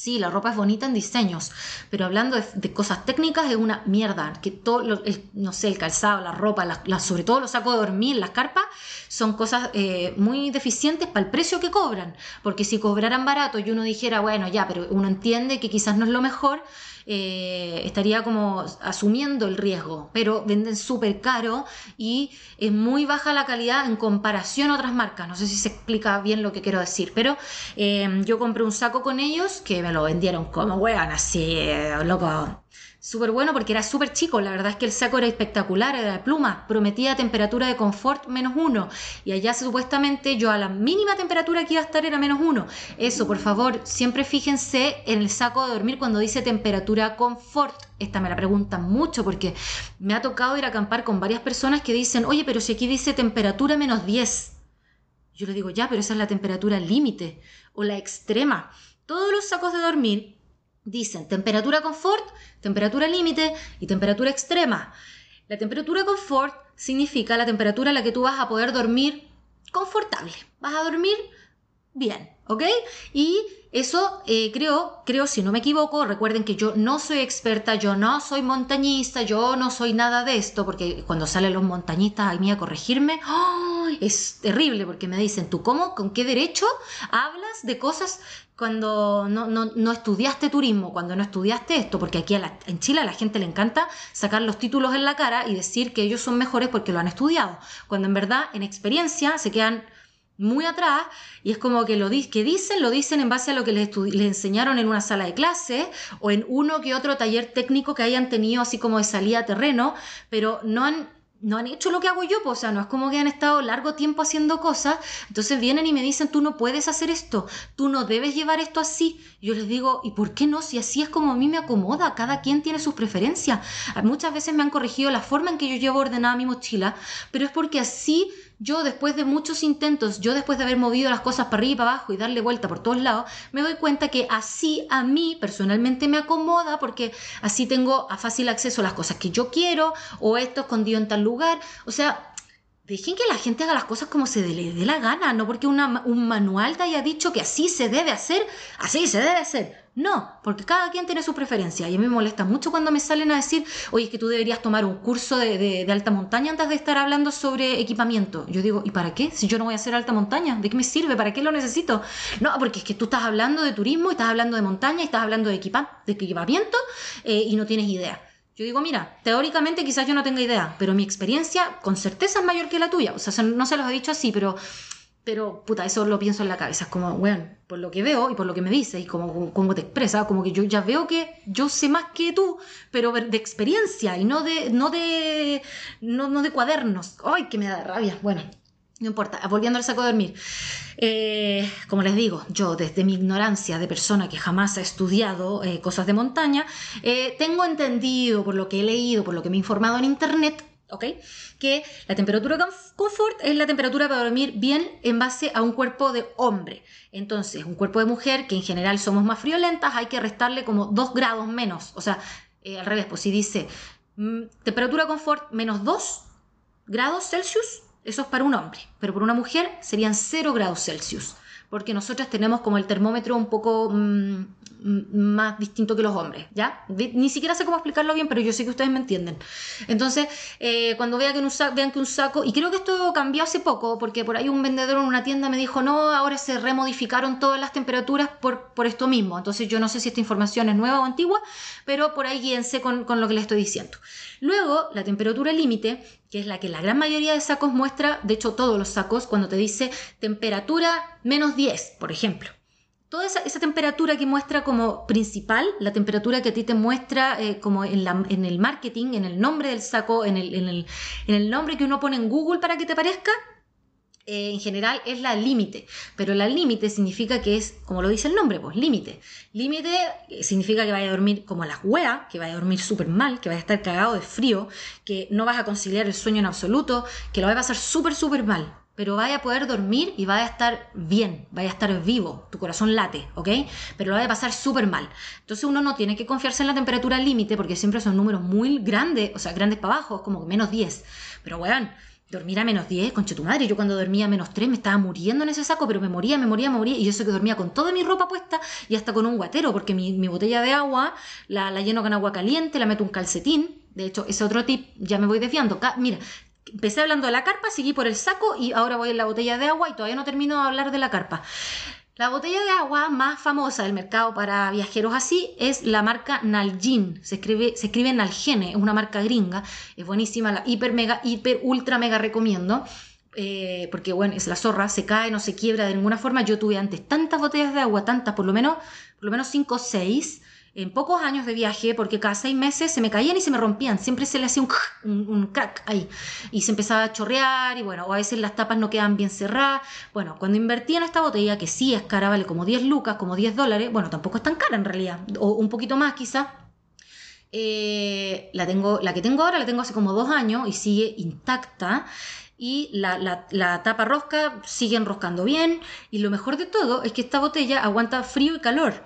Speaker 1: Sí, la ropa es bonita en diseños, pero hablando de, cosas técnicas es una mierda. Que todo, no sé, el calzado, la ropa, sobre todo los sacos de dormir, las carpas, son cosas eh, muy deficientes para el precio que cobran. Porque si cobraran barato y uno dijera, bueno, ya, pero uno entiende que quizás no es lo mejor, eh, estaría como asumiendo el riesgo, pero venden súper caro y es muy baja la calidad en comparación a otras marcas. No sé si se explica bien lo que quiero decir, pero eh, yo compré un saco con ellos que me lo vendieron como weón, así, eh, loco súper bueno porque era súper chico. La verdad es que el saco era espectacular, era de pluma, prometía temperatura de confort menos uno. Y allá supuestamente yo a la mínima temperatura que iba a estar era menos uno. Eso, por favor, siempre fíjense en el saco de dormir cuando dice temperatura confort. Esta me la preguntan mucho porque me ha tocado ir a acampar con varias personas que dicen, oye, pero si aquí dice temperatura menos 10. Yo le digo, ya, pero esa es la temperatura límite o la extrema. Todos los sacos de dormir dicen temperatura confort, temperatura límite y temperatura extrema. La temperatura confort significa la temperatura a la que tú vas a poder dormir confortable. Vas a dormir bien, ¿ok? Y eso eh, creo, creo, si no me equivoco, recuerden que yo no soy experta, yo no soy montañista, yo no soy nada de esto, porque cuando salen los montañistas a mí a corregirme, es terrible, porque me dicen, ¿tú cómo? ¿Con qué derecho hablas de cosas cuando no, no, no, estudiaste turismo, cuando no estudiaste esto, porque aquí en Chile a la gente le encanta sacar los títulos en la cara y decir que ellos son mejores porque lo han estudiado, cuando en verdad en experiencia se quedan muy atrás y es como que lo que dicen, lo dicen en base a lo que les, les, enseñaron en una sala de clase o en uno que otro taller técnico que hayan tenido así como de salida a terreno, pero no han no han hecho lo que hago yo, pues, o sea, no es como que han estado largo tiempo haciendo cosas, entonces vienen y me dicen, tú no puedes hacer esto, tú no debes llevar esto así. yo les digo, ¿y por qué no? Si así es como a mí me acomoda, cada quien tiene sus preferencias. Muchas veces me han corregido la forma en que yo llevo ordenada mi mochila, pero es porque así yo después de muchos intentos, yo después de haber movido las cosas para arriba y para abajo y darle vuelta por todos lados, me doy cuenta que así a mí personalmente me acomoda porque así tengo a fácil acceso a las cosas que yo quiero o esto escondido en tal lugar. O sea, dejen que la gente haga las cosas como se le dé la gana, no porque un manual te haya dicho que así se debe hacer, así se debe hacer. No, porque cada quien tiene su preferencia y a mí me molesta mucho cuando me salen a decir, oye, es que tú deberías tomar un curso de, alta montaña antes de estar hablando sobre equipamiento. Yo digo, ¿y para qué? Si yo no voy a hacer alta montaña, ¿de qué me sirve? ¿Para qué lo necesito? No, porque es que tú estás hablando de turismo estás hablando de montaña estás hablando de, de equipamiento eh, y no tienes idea. Yo digo, mira, teóricamente quizás yo no tenga idea, pero mi experiencia con certeza es mayor que la tuya. O sea, no se los he dicho así, pero pero, puta, eso lo pienso en la cabeza. Es como, bueno, por lo que veo y por lo que me dices y como, como te expresa, como que yo ya veo que yo sé más que tú, pero de experiencia y no de, no de, no, de cuadernos. Ay, que me da rabia. Bueno, no importa, volviendo al saco de dormir. Eh, como les digo, yo desde mi ignorancia de persona que jamás ha estudiado eh, cosas de montaña, eh, tengo entendido por lo que he leído, por lo que me he informado en internet, ¿ok? Que la temperatura confort es la temperatura para dormir bien en base a un cuerpo de hombre. Entonces, un cuerpo de mujer, que en general somos más friolentas, hay que restarle como 2 grados menos. O sea, eh, al revés, pues si dice mm, temperatura confort menos 2, grados Celsius, eso es para un hombre, pero para una mujer serían 0 grados Celsius, porque nosotras tenemos como el termómetro un poco mm, más distinto que los hombres, ¿ya? Ni siquiera sé cómo explicarlo bien, pero yo sé que ustedes me entienden. Entonces, eh, cuando vean que, un saco, vean que un saco, y creo que esto cambió hace poco, porque por ahí un vendedor en una tienda me dijo, no, ahora se remodificaron todas las temperaturas por, por esto mismo. Entonces, yo no sé si esta información es nueva o antigua, pero por ahí guíense con, con lo que les estoy diciendo. Luego, la temperatura límite, que es la que la gran mayoría de sacos muestra, de hecho todos los sacos, cuando te dice temperatura menos 10, por ejemplo. Toda esa, temperatura que muestra como principal, la temperatura que a ti te muestra eh, como en, el marketing, en el nombre del saco, en el, nombre que uno pone en Google para que te parezca, eh, en general es la límite. Pero la límite significa que es, como lo dice el nombre, pues límite. Límite eh, significa que vaya a dormir como las hueas, que vaya a dormir súper mal, que vaya a estar cagado de frío, que no vas a conciliar el sueño en absoluto, que lo va a pasar súper, súper mal pero vaya a poder dormir y vaya a estar bien, vaya a estar vivo, tu corazón late, ¿ok? Pero lo vaya a pasar súper mal. Entonces uno no tiene que confiarse en la temperatura límite porque siempre son números muy grandes, o sea, grandes para abajo, como menos 10. Pero weón, dormir a menos 10, conche tu madre. Yo cuando dormía a menos 3 me estaba muriendo en ese saco, pero me moría, me moría, me moría. Y yo sé que dormía con toda mi ropa puesta y hasta con un guatero, porque mi, botella de agua la, la, lleno con agua caliente, la meto un calcetín. De hecho, ese otro tip, ya me voy desviando. Mira, empecé hablando de la carpa, seguí por el saco y ahora voy en la botella de agua y todavía no termino de hablar de la carpa. La botella de agua más famosa del mercado para viajeros así es la marca Nalgene. Se escribe, se escribe Nalgene, es una marca gringa. Es buenísima, la hiper, mega, hiper, ultra, mega recomiendo. Eh, porque bueno, es la zorra, se cae, no se quiebra de ninguna forma. Yo tuve antes tantas botellas de agua, tantas, por lo menos, por lo menos 5 o 6 en pocos años de viaje, porque cada seis meses se me caían y se me rompían, siempre se le hacía un, crack ahí, y se empezaba a chorrear, y bueno, o a veces las tapas no quedan bien cerradas. Bueno, cuando invertí en esta botella, que sí es cara, vale como 10 lucas, como 10 dólares, bueno, tampoco es tan cara en realidad, o un poquito más quizá. Eh, la, tengo, la que tengo ahora la tengo hace como dos años y sigue intacta y la, la, tapa rosca sigue enroscando bien y lo mejor de todo es que esta botella aguanta frío y calor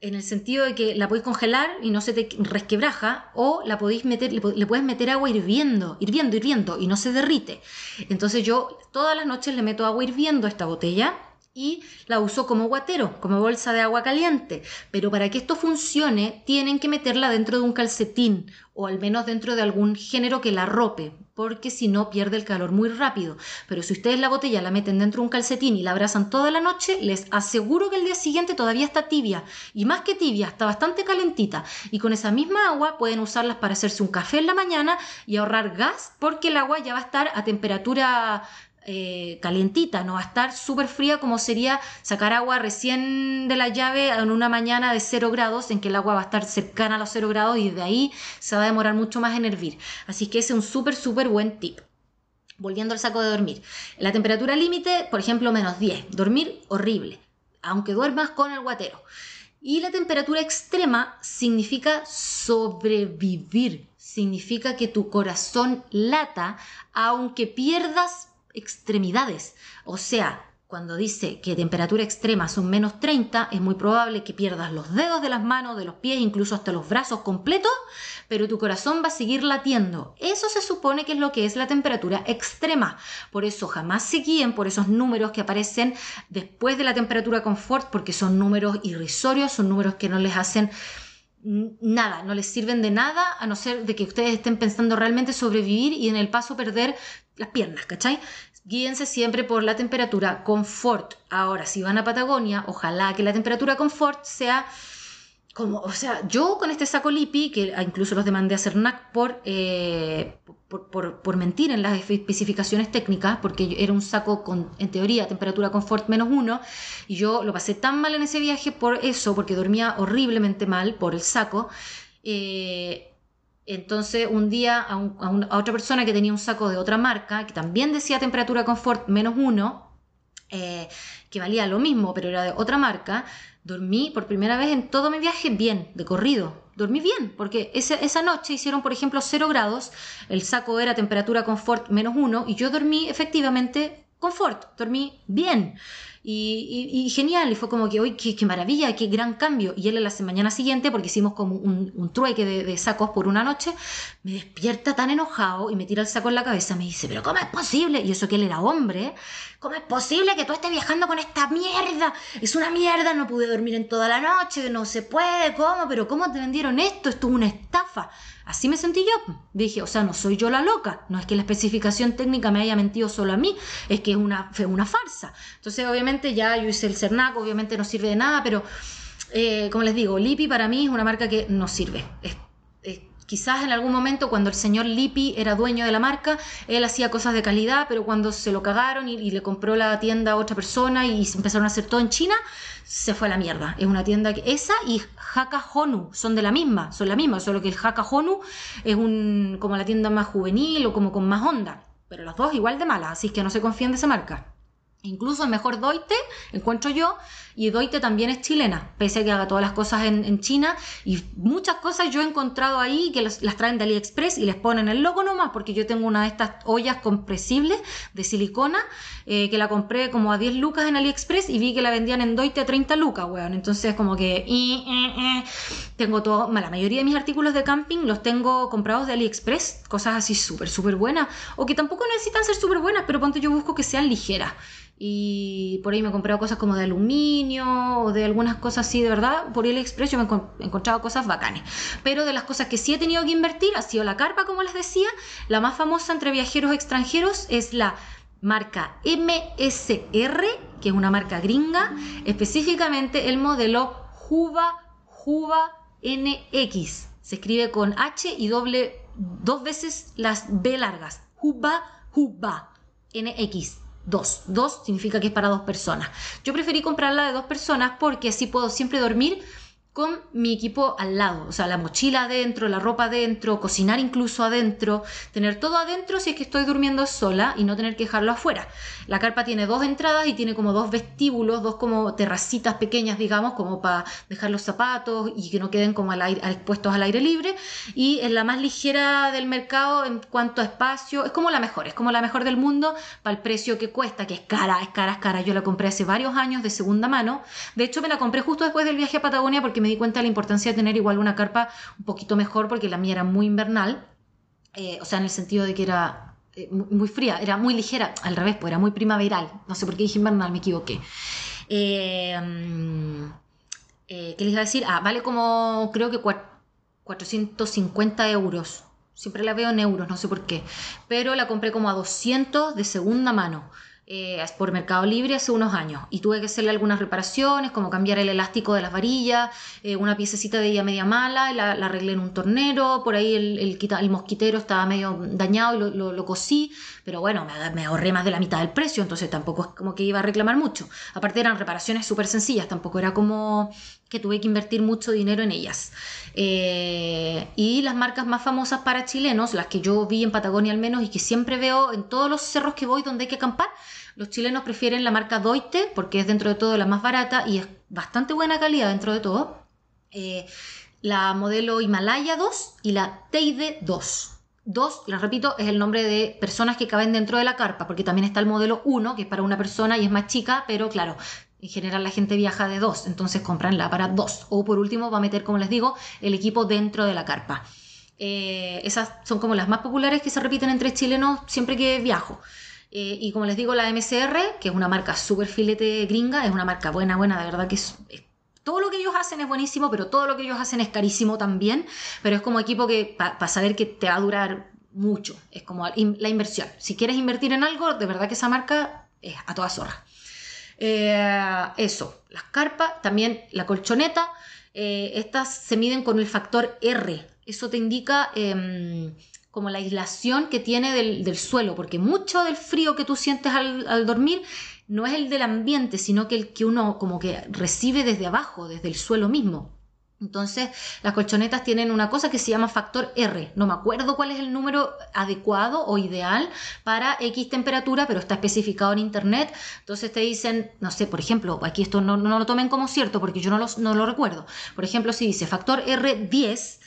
Speaker 1: en el sentido de que la podéis congelar y no se te resquebraja, o la podéis meter, le, puedes meter agua hirviendo, hirviendo, hirviendo, y no se derrite. Entonces yo todas las noches le meto agua hirviendo a esta botella y la uso como guatero, como bolsa de agua caliente. Pero para que esto funcione, tienen que meterla dentro de un calcetín o al menos dentro de algún género que la rope, porque si no pierde el calor muy rápido. Pero si ustedes la botella la meten dentro de un calcetín y la abrazan toda la noche, les aseguro que el día siguiente todavía está tibia. Y más que tibia, está bastante calentita. Y con esa misma agua pueden usarlas para hacerse un café en la mañana y ahorrar gas, porque el agua ya va a estar a temperatura eh, calientita, no va a estar súper fría como sería sacar agua recién de la llave en una mañana de 0 grados, en que el agua va a estar cercana a los 0 grados y de ahí se va a demorar mucho más en hervir. Así que ese es un súper, súper buen tip. Volviendo al saco de dormir. La temperatura límite, por ejemplo, menos 10. Dormir horrible, aunque duermas con el guatero. Y la temperatura extrema significa sobrevivir, significa que tu corazón lata aunque pierdas extremidades. O sea, cuando dice que temperatura extrema son menos 30, es muy probable que pierdas los dedos de las manos, de los pies, incluso hasta los brazos completos, pero tu corazón va a seguir latiendo. Eso se supone que es lo que es la temperatura extrema. Por eso jamás se guíen por esos números que aparecen después de la temperatura confort, porque son números irrisorios, son números que no les hacen nada, no les sirven de nada a no ser de que ustedes estén pensando realmente sobrevivir y en el paso perder las piernas, ¿cachai? Guíense siempre por la temperatura confort. Ahora, si van a Patagonia, ojalá que la temperatura confort sea como, o sea, yo con este saco Lipi, que incluso los demandé a CERNAC por, eh, por, por, mentir en las especificaciones técnicas, porque era un saco con, en teoría, temperatura confort menos uno, y yo lo pasé tan mal en ese viaje por eso, porque dormía horriblemente mal por el saco. Eh, entonces, un día a, otra persona que tenía un saco de otra marca, que también decía temperatura confort menos uno, eh, que valía lo mismo, pero era de otra marca, dormí por primera vez en todo mi viaje bien, de corrido. Dormí bien, porque esa, esa noche hicieron, por ejemplo, 0 grados, el saco era temperatura confort menos uno, y yo dormí efectivamente confort, dormí bien. Y, genial, y fue como que, hoy qué, maravilla, qué gran cambio. Y él en la mañana siguiente, porque hicimos como un, trueque de, sacos por una noche, me despierta tan enojado y me tira el saco en la cabeza. Me dice, pero ¿cómo es posible? Y eso que él era hombre, ¿cómo es posible que tú estés viajando con esta mierda? Es una mierda, no pude dormir en toda la noche, no se puede, ¿cómo? Pero ¿cómo te vendieron esto? Esto es una estafa. Así me sentí yo. Dije, o sea, no soy yo la loca. No es que la especificación técnica me haya mentido solo a mí, es que es una, fue una farsa. Entonces, obviamente, ya yo hice el Cernac, obviamente no sirve de nada, pero eh, como les digo, Lipi para mí es una marca que no sirve. Quizás en algún momento cuando el señor Lippi era dueño de la marca, él hacía cosas de calidad, pero cuando se lo cagaron y, le compró la tienda a otra persona y empezaron a hacer todo en China, se fue a la mierda. Es una tienda que esa y Haka Honu son de la misma, son la misma, solo que el Haka Honu es un como la tienda más juvenil o como con más onda, pero las dos igual de malas, así que no se confíen de esa marca. Incluso el mejor Doite, encuentro yo, y Doite también es chilena, pese a que haga todas las cosas en, China. Y muchas cosas yo he encontrado ahí que las, traen de AliExpress y les ponen el logo nomás, porque yo tengo una de estas ollas compresibles de silicona eh, que la compré como a 10 lucas en AliExpress y vi que la vendían en Doite a 30 lucas, weón. Entonces, como que tengo todo, la mayoría de mis artículos de camping los tengo comprados de AliExpress, cosas así súper, súper buenas, o que tampoco necesitan ser súper buenas, pero ponte yo busco que sean ligeras y por ahí me he comprado cosas como de aluminio de algunas cosas así, de verdad, por AliExpress yo me he encontrado cosas bacanes. Pero de las cosas que sí he tenido que invertir ha sido la carpa, como les decía. La más famosa entre viajeros extranjeros es la marca MSR, que es una marca gringa, específicamente el modelo Juba Juba NX. Se escribe con H y doble dos veces las B largas. Juba Juba NX. Dos. Dos significa que es para dos personas. Yo preferí comprarla de dos personas porque así puedo siempre dormir con mi equipo al lado, o sea, la mochila adentro, la ropa adentro, cocinar incluso adentro, tener todo adentro si es que estoy durmiendo sola y no tener que dejarlo afuera. La carpa tiene dos entradas y tiene como dos vestíbulos, dos como terracitas pequeñas, digamos, como para dejar los zapatos y que no queden como al aire, puestos al aire libre. Y es la más ligera del mercado en cuanto a espacio, es como la mejor, es como la mejor del mundo para el precio que cuesta, que es cara, es cara, es cara. Yo la compré hace varios años de segunda mano. De hecho, me la compré justo después del viaje a Patagonia porque me di cuenta de la importancia de tener igual una carpa un poquito mejor porque la mía era muy invernal, eh, o sea, en el sentido de que era eh, muy, fría, era muy ligera, al revés, pues era muy primaveral, no sé por qué dije invernal, me equivoqué. Eh, mm, ¿Qué les iba a decir? Ah, vale como creo que 450 euros. Siempre la veo en euros, no sé por qué. Pero la compré como a 200 de segunda mano eh, por Mercado Libre hace unos años y tuve que hacerle algunas reparaciones, como cambiar el elástico de las varillas, eh, una piececita de ella media mala, la, la, arreglé en un tornero, por ahí el, mosquitero estaba medio dañado y lo, lo, cosí, pero bueno, me, me, ahorré más de la mitad del precio, entonces tampoco es como que iba a reclamar mucho. Aparte eran reparaciones súper sencillas, tampoco era como que tuve que invertir mucho dinero en ellas. Eh, y las marcas más famosas para chilenos, las que yo vi en Patagonia al menos y que siempre veo en todos los cerros que voy donde hay que acampar, los chilenos prefieren la marca Doite porque es dentro de todo la más barata y es bastante buena calidad dentro de todo. Eh, la modelo Himalaya 2 y la Teide 2. 2, les repito, es el nombre de personas que caben dentro de la carpa, porque también está el modelo 1, que es para una persona y es más chica, pero claro, en general la gente viaja de dos, entonces compranla para dos. O por último va a meter, como les digo, el equipo dentro de la carpa. Eh, esas son como las más populares que se repiten entre chilenos siempre que viajo. Eh, y como les digo, la MCR, que es una marca súper filete gringa, es una marca buena, buena, de verdad que todo lo que ellos hacen es buenísimo, pero todo lo que ellos hacen es carísimo también. Pero es como equipo que para saber que te va a durar mucho, es como la inversión. Si quieres invertir en algo, de verdad que esa marca es a toda zorra. Eh, eso, las carpas, también la colchoneta, eh, estas se miden con el factor R. Eso te indica em, como la aislación que tiene del, suelo, porque mucho del frío que tú sientes al, al dormir no es el del ambiente, sino que el que uno como que recibe desde abajo, desde el suelo mismo. Entonces, las colchonetas tienen una cosa que se llama factor R. No me acuerdo cuál es el número adecuado o ideal para X temperatura, pero está especificado en Internet. Entonces te dicen, no sé, por ejemplo, aquí esto no, lo tomen como cierto porque yo no, no lo recuerdo. Por ejemplo, si dice factor R10,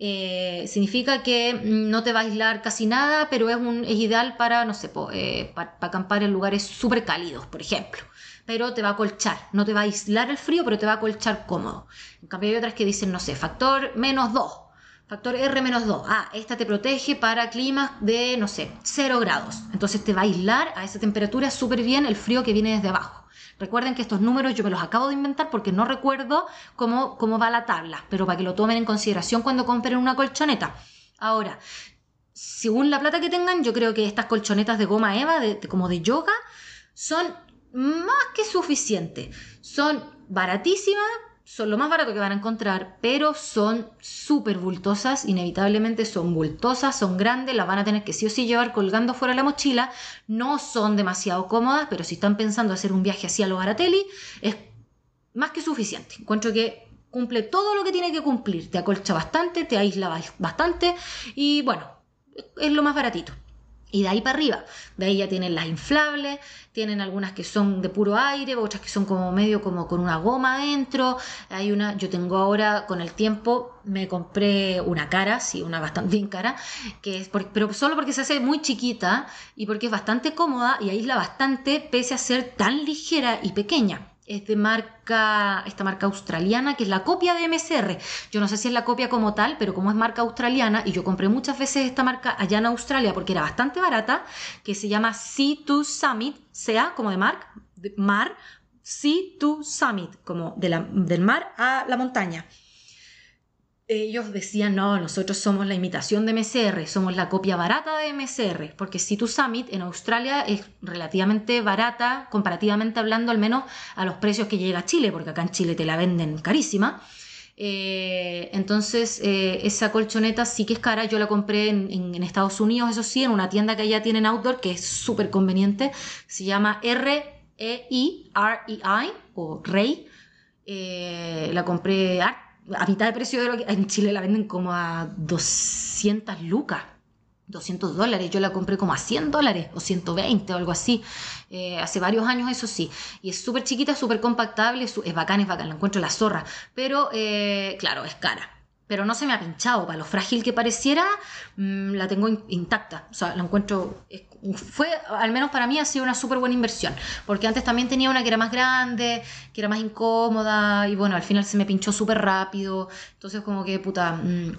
Speaker 1: Eh, significa que no te va a aislar casi nada, pero es, un, es ideal para, no sé, eh, para, acampar en lugares súper cálidos, por ejemplo. Pero te va a colchar, no te va a aislar el frío, pero te va a colchar cómodo. En cambio hay otras que dicen, no sé, factor menos 2, factor R menos 2. Ah, esta te protege para climas de, no sé, 0 grados. Entonces te va a aislar a esa temperatura súper bien el frío que viene desde abajo. Recuerden que estos números yo me los acabo de inventar porque no recuerdo cómo, cómo va la tabla, pero para que lo tomen en consideración cuando compren una colchoneta. Ahora, según la plata que tengan, yo creo que estas colchonetas de goma Eva, de, como de yoga, son más que suficientes. Son baratísimas, son lo más barato que van a encontrar, pero son súper bultosas, inevitablemente son bultosas, son grandes, las van a tener que sí o sí llevar colgando fuera la mochila, no son demasiado cómodas, pero si están pensando hacer un viaje así a los Baratelli, es más que suficiente. Encuentro que cumple todo lo que tiene que cumplir, te acolcha bastante, te aísla bastante y bueno, es lo más baratito. Y de ahí para arriba, de ahí ya tienen las inflables, tienen algunas que son de puro aire, otras que son como medio como con una goma adentro. Hay una, yo tengo ahora con el tiempo, me compré una cara, sí, una bastante cara, que es pero solo porque se hace muy chiquita y porque es bastante cómoda y aísla bastante pese a ser tan ligera y pequeña es de marca, esta marca australiana, que es la copia de MSR. Yo no sé si es la copia como tal, pero como es marca australiana, y yo compré muchas veces esta marca allá en Australia porque era bastante barata, que se llama Sea2 Summit, sea como de mar, mar, Sea2 Summit, como del mar a la montaña ellos decían, no, nosotros somos la imitación de MSR, somos la copia barata de MSR, porque Situ Summit en Australia es relativamente barata, comparativamente hablando, al menos a los precios que llega a Chile, porque acá en Chile te la venden carísima. Eh, entonces, eh, esa colchoneta sí que es cara. Yo la compré en, Estados Unidos, eso sí, en una tienda que allá tienen outdoor, que es súper conveniente. Se llama R-E-I, R-E-I, o Rey. Eh, la compré a mitad de precio de lo que en Chile la venden como a 200 lucas. 200 dólares, yo la compré como a 100 dólares o 120 o algo así, eh, hace varios años eso sí, y es súper chiquita, súper compactable, es, bacán, es bacán, la encuentro la zorra, pero eh, claro, es cara, pero no se me ha pinchado, para lo frágil que pareciera, mm, la tengo intacta, o sea, la encuentro, fue, al menos para mí ha sido una súper buena inversión, porque antes también tenía una que era más grande, que era más incómoda, y bueno, al final se me pinchó súper rápido, entonces como que puta, mm,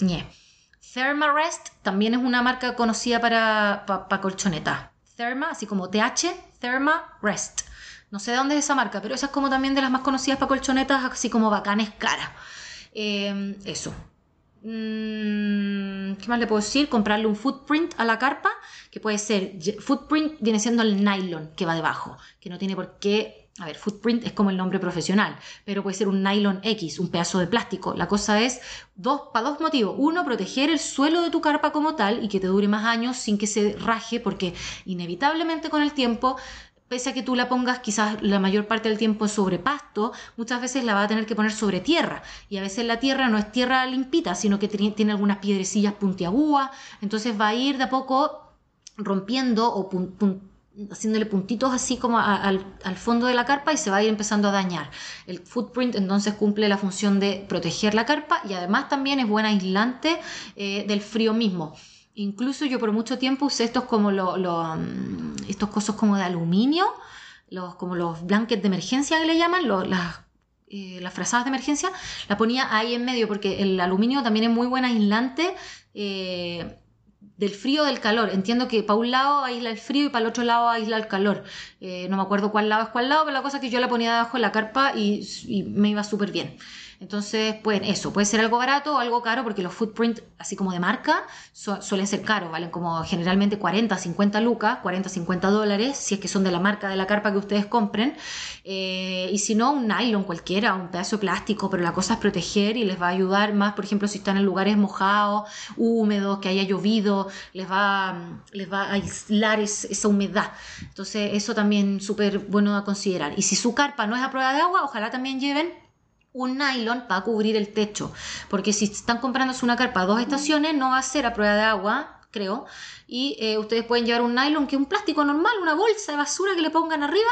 Speaker 1: Thermarest también es una marca conocida para, para, colchonetas. Therma, así como TH, Thermarest. No sé de dónde es esa marca, pero esa es como también de las más conocidas para colchonetas, así como bacanes cara. Eh, eso. Mm, ¿Qué más le puedo decir? Comprarle un footprint a la carpa, que puede ser, footprint viene siendo el nylon que va debajo, que no tiene por qué, a ver, footprint es como el nombre profesional, pero puede ser un nylon X, un pedazo de plástico. La cosa es, dos, para dos motivos. Uno, proteger el suelo de tu carpa como tal y que te dure más años sin que se raje, porque inevitablemente con el tiempo pese a que tú la pongas quizás la mayor parte del tiempo sobre pasto, muchas veces la va a tener que poner sobre tierra. Y a veces la tierra no es tierra limpita, sino que tiene algunas piedrecillas puntiagudas. Entonces va a ir de a poco rompiendo o haciéndole puntitos así como al, fondo de la carpa y se va a ir empezando a dañar. El footprint entonces cumple la función de proteger la carpa y además también es buen aislante eh, del frío mismo. Incluso yo por mucho tiempo usé estos como mm, estos cosos como de aluminio, los, como los blankets de emergencia que le llaman, las, eh, las frazadas de emergencia, la ponía ahí en medio porque el aluminio también es muy buen aislante eh, del frío del calor. Entiendo que para un lado aísla el frío y para el otro lado aísla el calor. Eh, no me acuerdo cuál lado es cuál lado, pero la cosa es que yo la ponía debajo de la carpa y, y me iba súper bien. Entonces, pues eso, puede ser algo barato o algo caro porque los footprints, así como de marca, suelen ser caros, valen como generalmente 40, 50 lucas, 40, 50 dólares, si es que son de la marca de la carpa que ustedes compren. Eh, y si no, un nylon cualquiera, un pedazo de plástico, pero la cosa es proteger y les va a ayudar más, por ejemplo, si están en lugares mojados, húmedos, que haya llovido, les va, les va a aislar esa humedad. Entonces, eso también súper bueno a considerar. Y si su carpa no es a prueba de agua, ojalá también lleven un nylon para cubrir el techo, porque si están comprándose una carpa a dos estaciones no va a ser a prueba de agua, creo. Y eh, ustedes pueden llevar un nylon que un plástico normal, una bolsa de basura que le pongan arriba,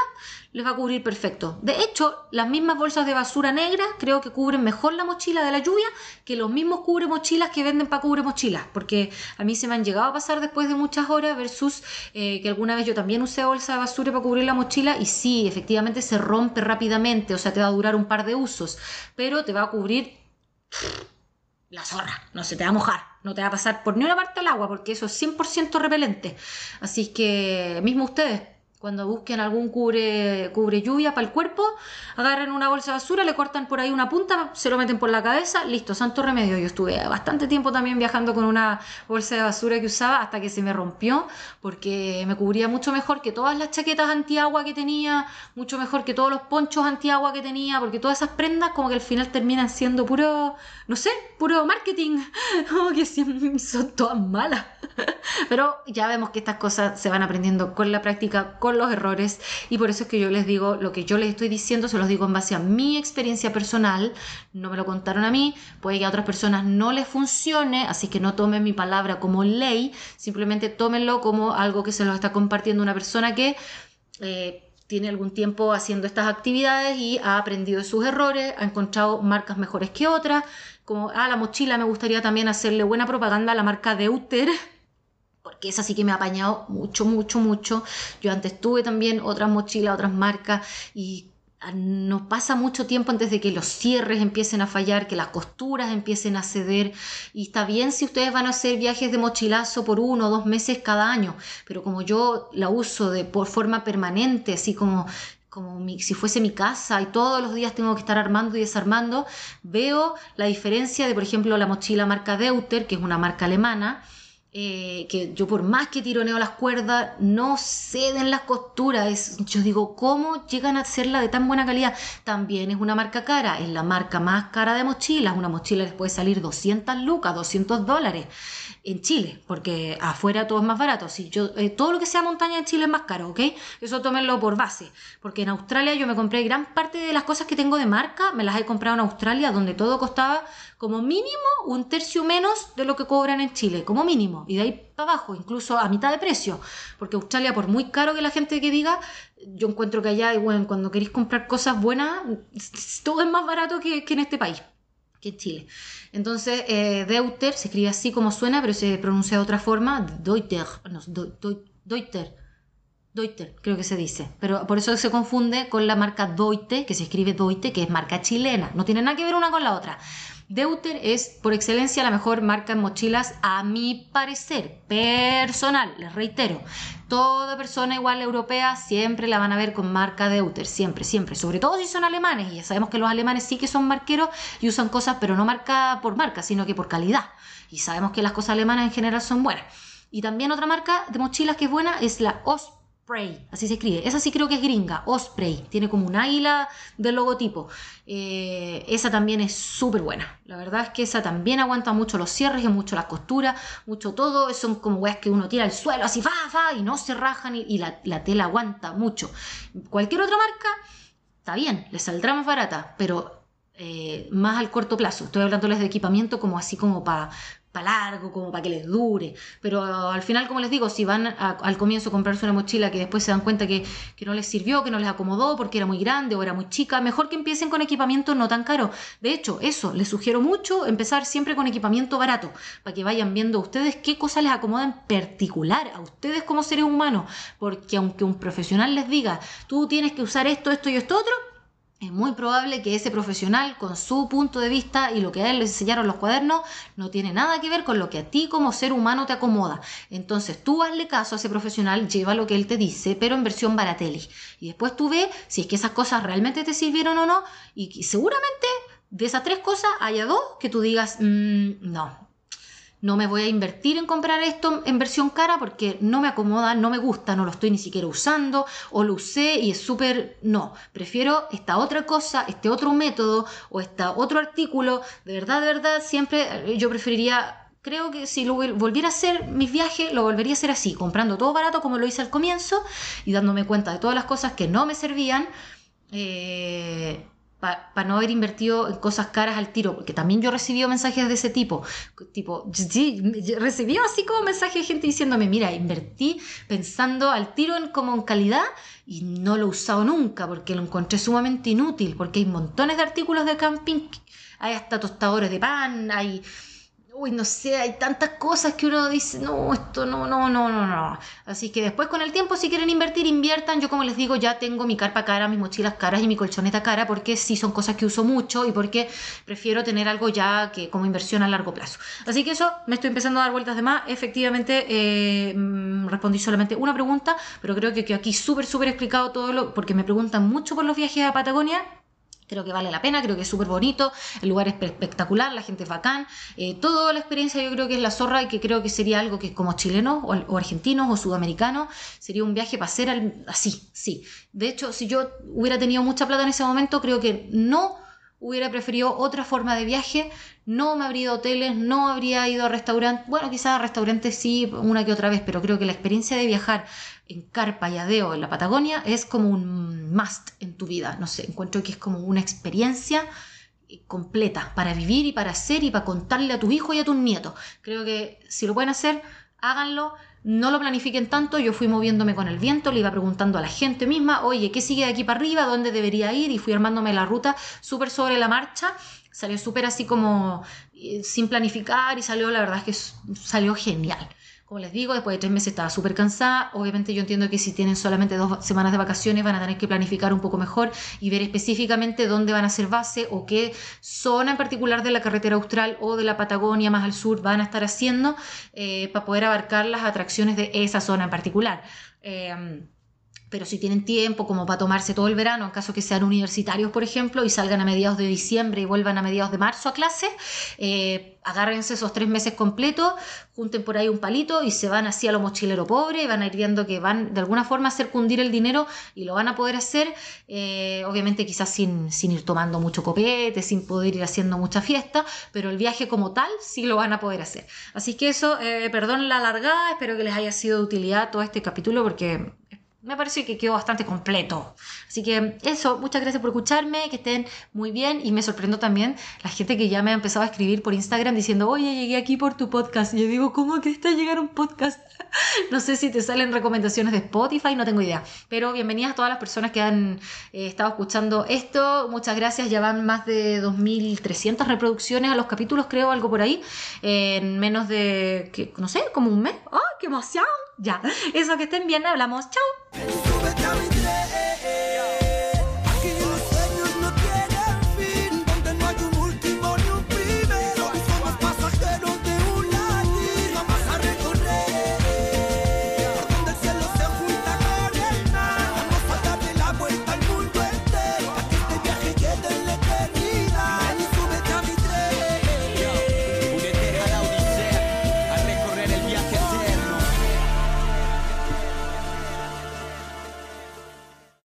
Speaker 1: les va a cubrir perfecto. De hecho, las mismas bolsas de basura negra creo que cubren mejor la mochila de la lluvia que los mismos cubre mochilas que venden para cubre mochilas. Porque a mí se me han llegado a pasar después de muchas horas versus eh, que alguna vez yo también usé bolsa de basura para cubrir la mochila y sí, efectivamente se rompe rápidamente, o sea, te va a durar un par de usos, pero te va a cubrir la zorra, no se te va a mojar, no te va a pasar por ni una parte del agua, porque eso es 100% repelente. Así que, mismo ustedes, cuando busquen algún cubre, cubre lluvia para el cuerpo, agarran una bolsa de basura, le cortan por ahí una punta, se lo meten por la cabeza, listo, santo remedio. Yo estuve bastante tiempo también viajando con una bolsa de basura que usaba hasta que se me rompió, porque me cubría mucho mejor que todas las chaquetas antiagua que tenía, mucho mejor que todos los ponchos antiagua que tenía, porque todas esas prendas como que al final terminan siendo puro, no sé, puro marketing, como que son todas malas. Pero ya vemos que estas cosas se van aprendiendo con la práctica, los errores y por eso es que yo les digo lo que yo les estoy diciendo, se los digo en base a mi experiencia personal, no me lo contaron a mí, puede que a otras personas no les funcione, así que no tomen mi palabra como ley, simplemente tómenlo como algo que se los está compartiendo una persona que... Eh, tiene algún tiempo haciendo estas actividades y ha aprendido de sus errores, ha encontrado marcas mejores que otras, como a ah, la mochila me gustaría también hacerle buena propaganda a la marca Deuter, porque esa sí que me ha apañado mucho, mucho, mucho. Yo antes tuve también otras mochilas, otras marcas y nos pasa mucho tiempo antes de que los cierres empiecen a fallar, que las costuras empiecen a ceder. Y está bien si ustedes van a hacer viajes de mochilazo por uno o dos meses cada año, pero como yo la uso de por forma permanente, así como como si fuese mi casa y todos los días tengo que estar armando y desarmando, veo la diferencia de, por ejemplo, la mochila marca Deuter, que es una marca alemana, eh, que yo por más que tironeo las cuerdas, no ceden las costuras. yo digo, ¿cómo llegan a hacerla de tan buena calidad? También es una marca cara, es la marca más cara de mochilas. Una mochila les puede salir 200 lucas, 200 dólares en Chile, porque afuera todo es más barato. Si yo, eh, todo lo que sea montaña en Chile es más caro, ¿ok? Eso tómenlo por base, porque en Australia yo me compré gran parte de las cosas que tengo de marca, me las he comprado en Australia, donde todo costaba como mínimo un tercio menos de lo que cobran en Chile, como mínimo, y de ahí para abajo, incluso a mitad de precio, porque Australia, por muy caro que la gente que diga, yo encuentro que allá, bueno, cuando queréis comprar cosas buenas, todo es más barato que en este país que en Chile. Entonces, eh, Deuter se escribe así como suena, pero se pronuncia de otra forma, Deuter, no, Deuter, Deuter, creo que se dice. Pero por eso se confunde con la marca Deute, que se escribe Deute, que es marca chilena. No tiene nada que ver una con la otra. Deuter es por excelencia la mejor marca en mochilas a mi parecer personal, les reitero. Toda persona igual europea siempre la van a ver con marca Deuter, siempre, siempre, sobre todo si son alemanes, y ya sabemos que los alemanes sí que son marqueros y usan cosas, pero no marca por marca, sino que por calidad. Y sabemos que las cosas alemanas en general son buenas. Y también otra marca de mochilas que es buena es la Os Así se escribe. Esa sí creo que es gringa, Osprey. Tiene como un águila del logotipo. Eh, esa también es súper buena. La verdad es que esa también aguanta mucho los cierres mucho las costuras, mucho todo. Son como weas que uno tira al suelo así, fa, fa, y no se rajan y, la, la, tela aguanta mucho. Cualquier otra marca, está bien, le saldrá más barata, pero eh, más al corto plazo. Estoy hablándoles de equipamiento como así como para largo, como para que les dure. Pero al final, como les digo, si van al comienzo a comprarse una mochila que después se dan cuenta que, que, no les sirvió, que no les acomodó porque era muy grande o era muy chica, mejor que empiecen con equipamiento no tan caro. De hecho, eso, les sugiero mucho empezar siempre con equipamiento barato, para que vayan viendo ustedes qué cosas les acomoda en particular a ustedes como seres humanos. Porque aunque un profesional les diga, tú tienes que usar esto, esto y esto otro, es muy probable que ese profesional, con su punto de vista y lo que a él le enseñaron los cuadernos, no tiene nada que ver con lo que a ti como ser humano te acomoda. Entonces tú hazle caso a ese profesional, lleva lo que él te dice, pero en versión barateli. Y después tú ves si es que esas cosas realmente te sirvieron o no. Y seguramente de esas tres cosas haya dos que tú digas, mm, no, no me voy a invertir en comprar esto en versión cara porque no me acomoda, no me gusta, no lo estoy ni siquiera usando o lo usé y es súper... No, prefiero esta otra cosa, este otro método o este otro artículo. De verdad, de verdad, siempre eh, yo preferiría... Creo que si lo volviera a hacer mis viajes, lo volvería a hacer así, comprando todo barato como lo hice al comienzo y dándome cuenta de todas las cosas que no me servían. Eh, para no haber invertido en cosas caras al tiro, porque también yo he recibido mensajes de ese tipo, tipo, recibí así como mensajes de gente diciéndome, mira, invertí pensando al tiro en como en calidad y no lo he usado nunca porque lo encontré sumamente inútil, porque hay montones de artículos de camping, hay hasta tostadores de pan, hay uy, no sé, hay tantas cosas que uno dice, no, esto no, no, no, no, no. Así que después con el tiempo, si quieren invertir, inviertan. Yo como les digo, ya tengo mi carpa cara, mis mochilas caras y mi colchoneta cara, porque sí son cosas que uso mucho y porque prefiero tener algo ya que como inversión a largo plazo. Así que eso, me estoy empezando a dar vueltas de más. Efectivamente, eh, mm, respondí solamente una pregunta, pero creo que, que aquí súper, súper explicado todo lo, porque me preguntan mucho por los viajes a Patagonia Creo que vale la pena, creo que es súper bonito, el lugar es espectacular, la gente es bacán. Eh, toda la experiencia yo creo que es la zorra y que creo que sería algo que como chilenos o, argentinos o sudamericanos sería un viaje para hacer así, sí. De hecho, si yo hubiera tenido mucha plata en ese momento, creo que no hubiera preferido otra forma de viaje, no me habría ido a hoteles, no habría ido a restaurantes, bueno, quizás a restaurantes sí, una que otra vez, pero creo que la experiencia de viajar en carpa y adeo en la Patagonia es como un must en tu vida, no sé, encuentro que es como una experiencia completa para vivir y para hacer y para contarle a tus hijos y a tus nietos. Creo que si lo pueden hacer, háganlo, no lo planifiquen tanto, yo fui moviéndome con el viento, le iba preguntando a la gente misma, oye, ¿qué sigue de aquí para arriba? ¿Dónde debería ir? Y fui armándome la ruta súper sobre la marcha, salió súper así como eh, sin planificar y salió, la verdad es que salió genial. Como les digo, después de tres meses estaba súper cansada. Obviamente yo entiendo que si tienen solamente dos semanas de vacaciones van a tener que planificar un poco mejor y ver específicamente dónde van a hacer base o qué zona en particular de la carretera austral o de la Patagonia más al sur van a estar haciendo eh, para poder abarcar las atracciones de esa zona en particular. Eh, pero si tienen tiempo como para tomarse todo el verano, en caso que sean universitarios, por ejemplo, y salgan a mediados de diciembre y vuelvan a mediados de marzo a clase, eh, agárrense esos tres meses completos, junten por ahí un palito y se van así a lo mochilero pobre, y van a ir viendo que van de alguna forma a hacer cundir el dinero y lo van a poder hacer, eh, obviamente quizás sin, sin ir tomando mucho copete, sin poder ir haciendo mucha fiesta, pero el viaje como tal sí lo van a poder hacer. Así que eso, eh, perdón la largada, espero que les haya sido de utilidad todo este capítulo porque me parece que quedó bastante completo. Así que eso, muchas gracias por escucharme, que estén muy bien y me sorprendo también la gente que ya me ha empezado a escribir por Instagram diciendo, oye, llegué aquí por tu podcast. Y yo digo, ¿cómo que está llegar un podcast? no sé si te salen recomendaciones de Spotify, no tengo idea. Pero bienvenidas a todas las personas que han eh, estado escuchando esto. Muchas gracias, ya van más de 2.300 reproducciones a los capítulos, creo, algo por ahí. en menos de, no sé, como un mes. ¡Ah, qué emoción! Ya, eso que estén bien, hablamos. ¡Chao!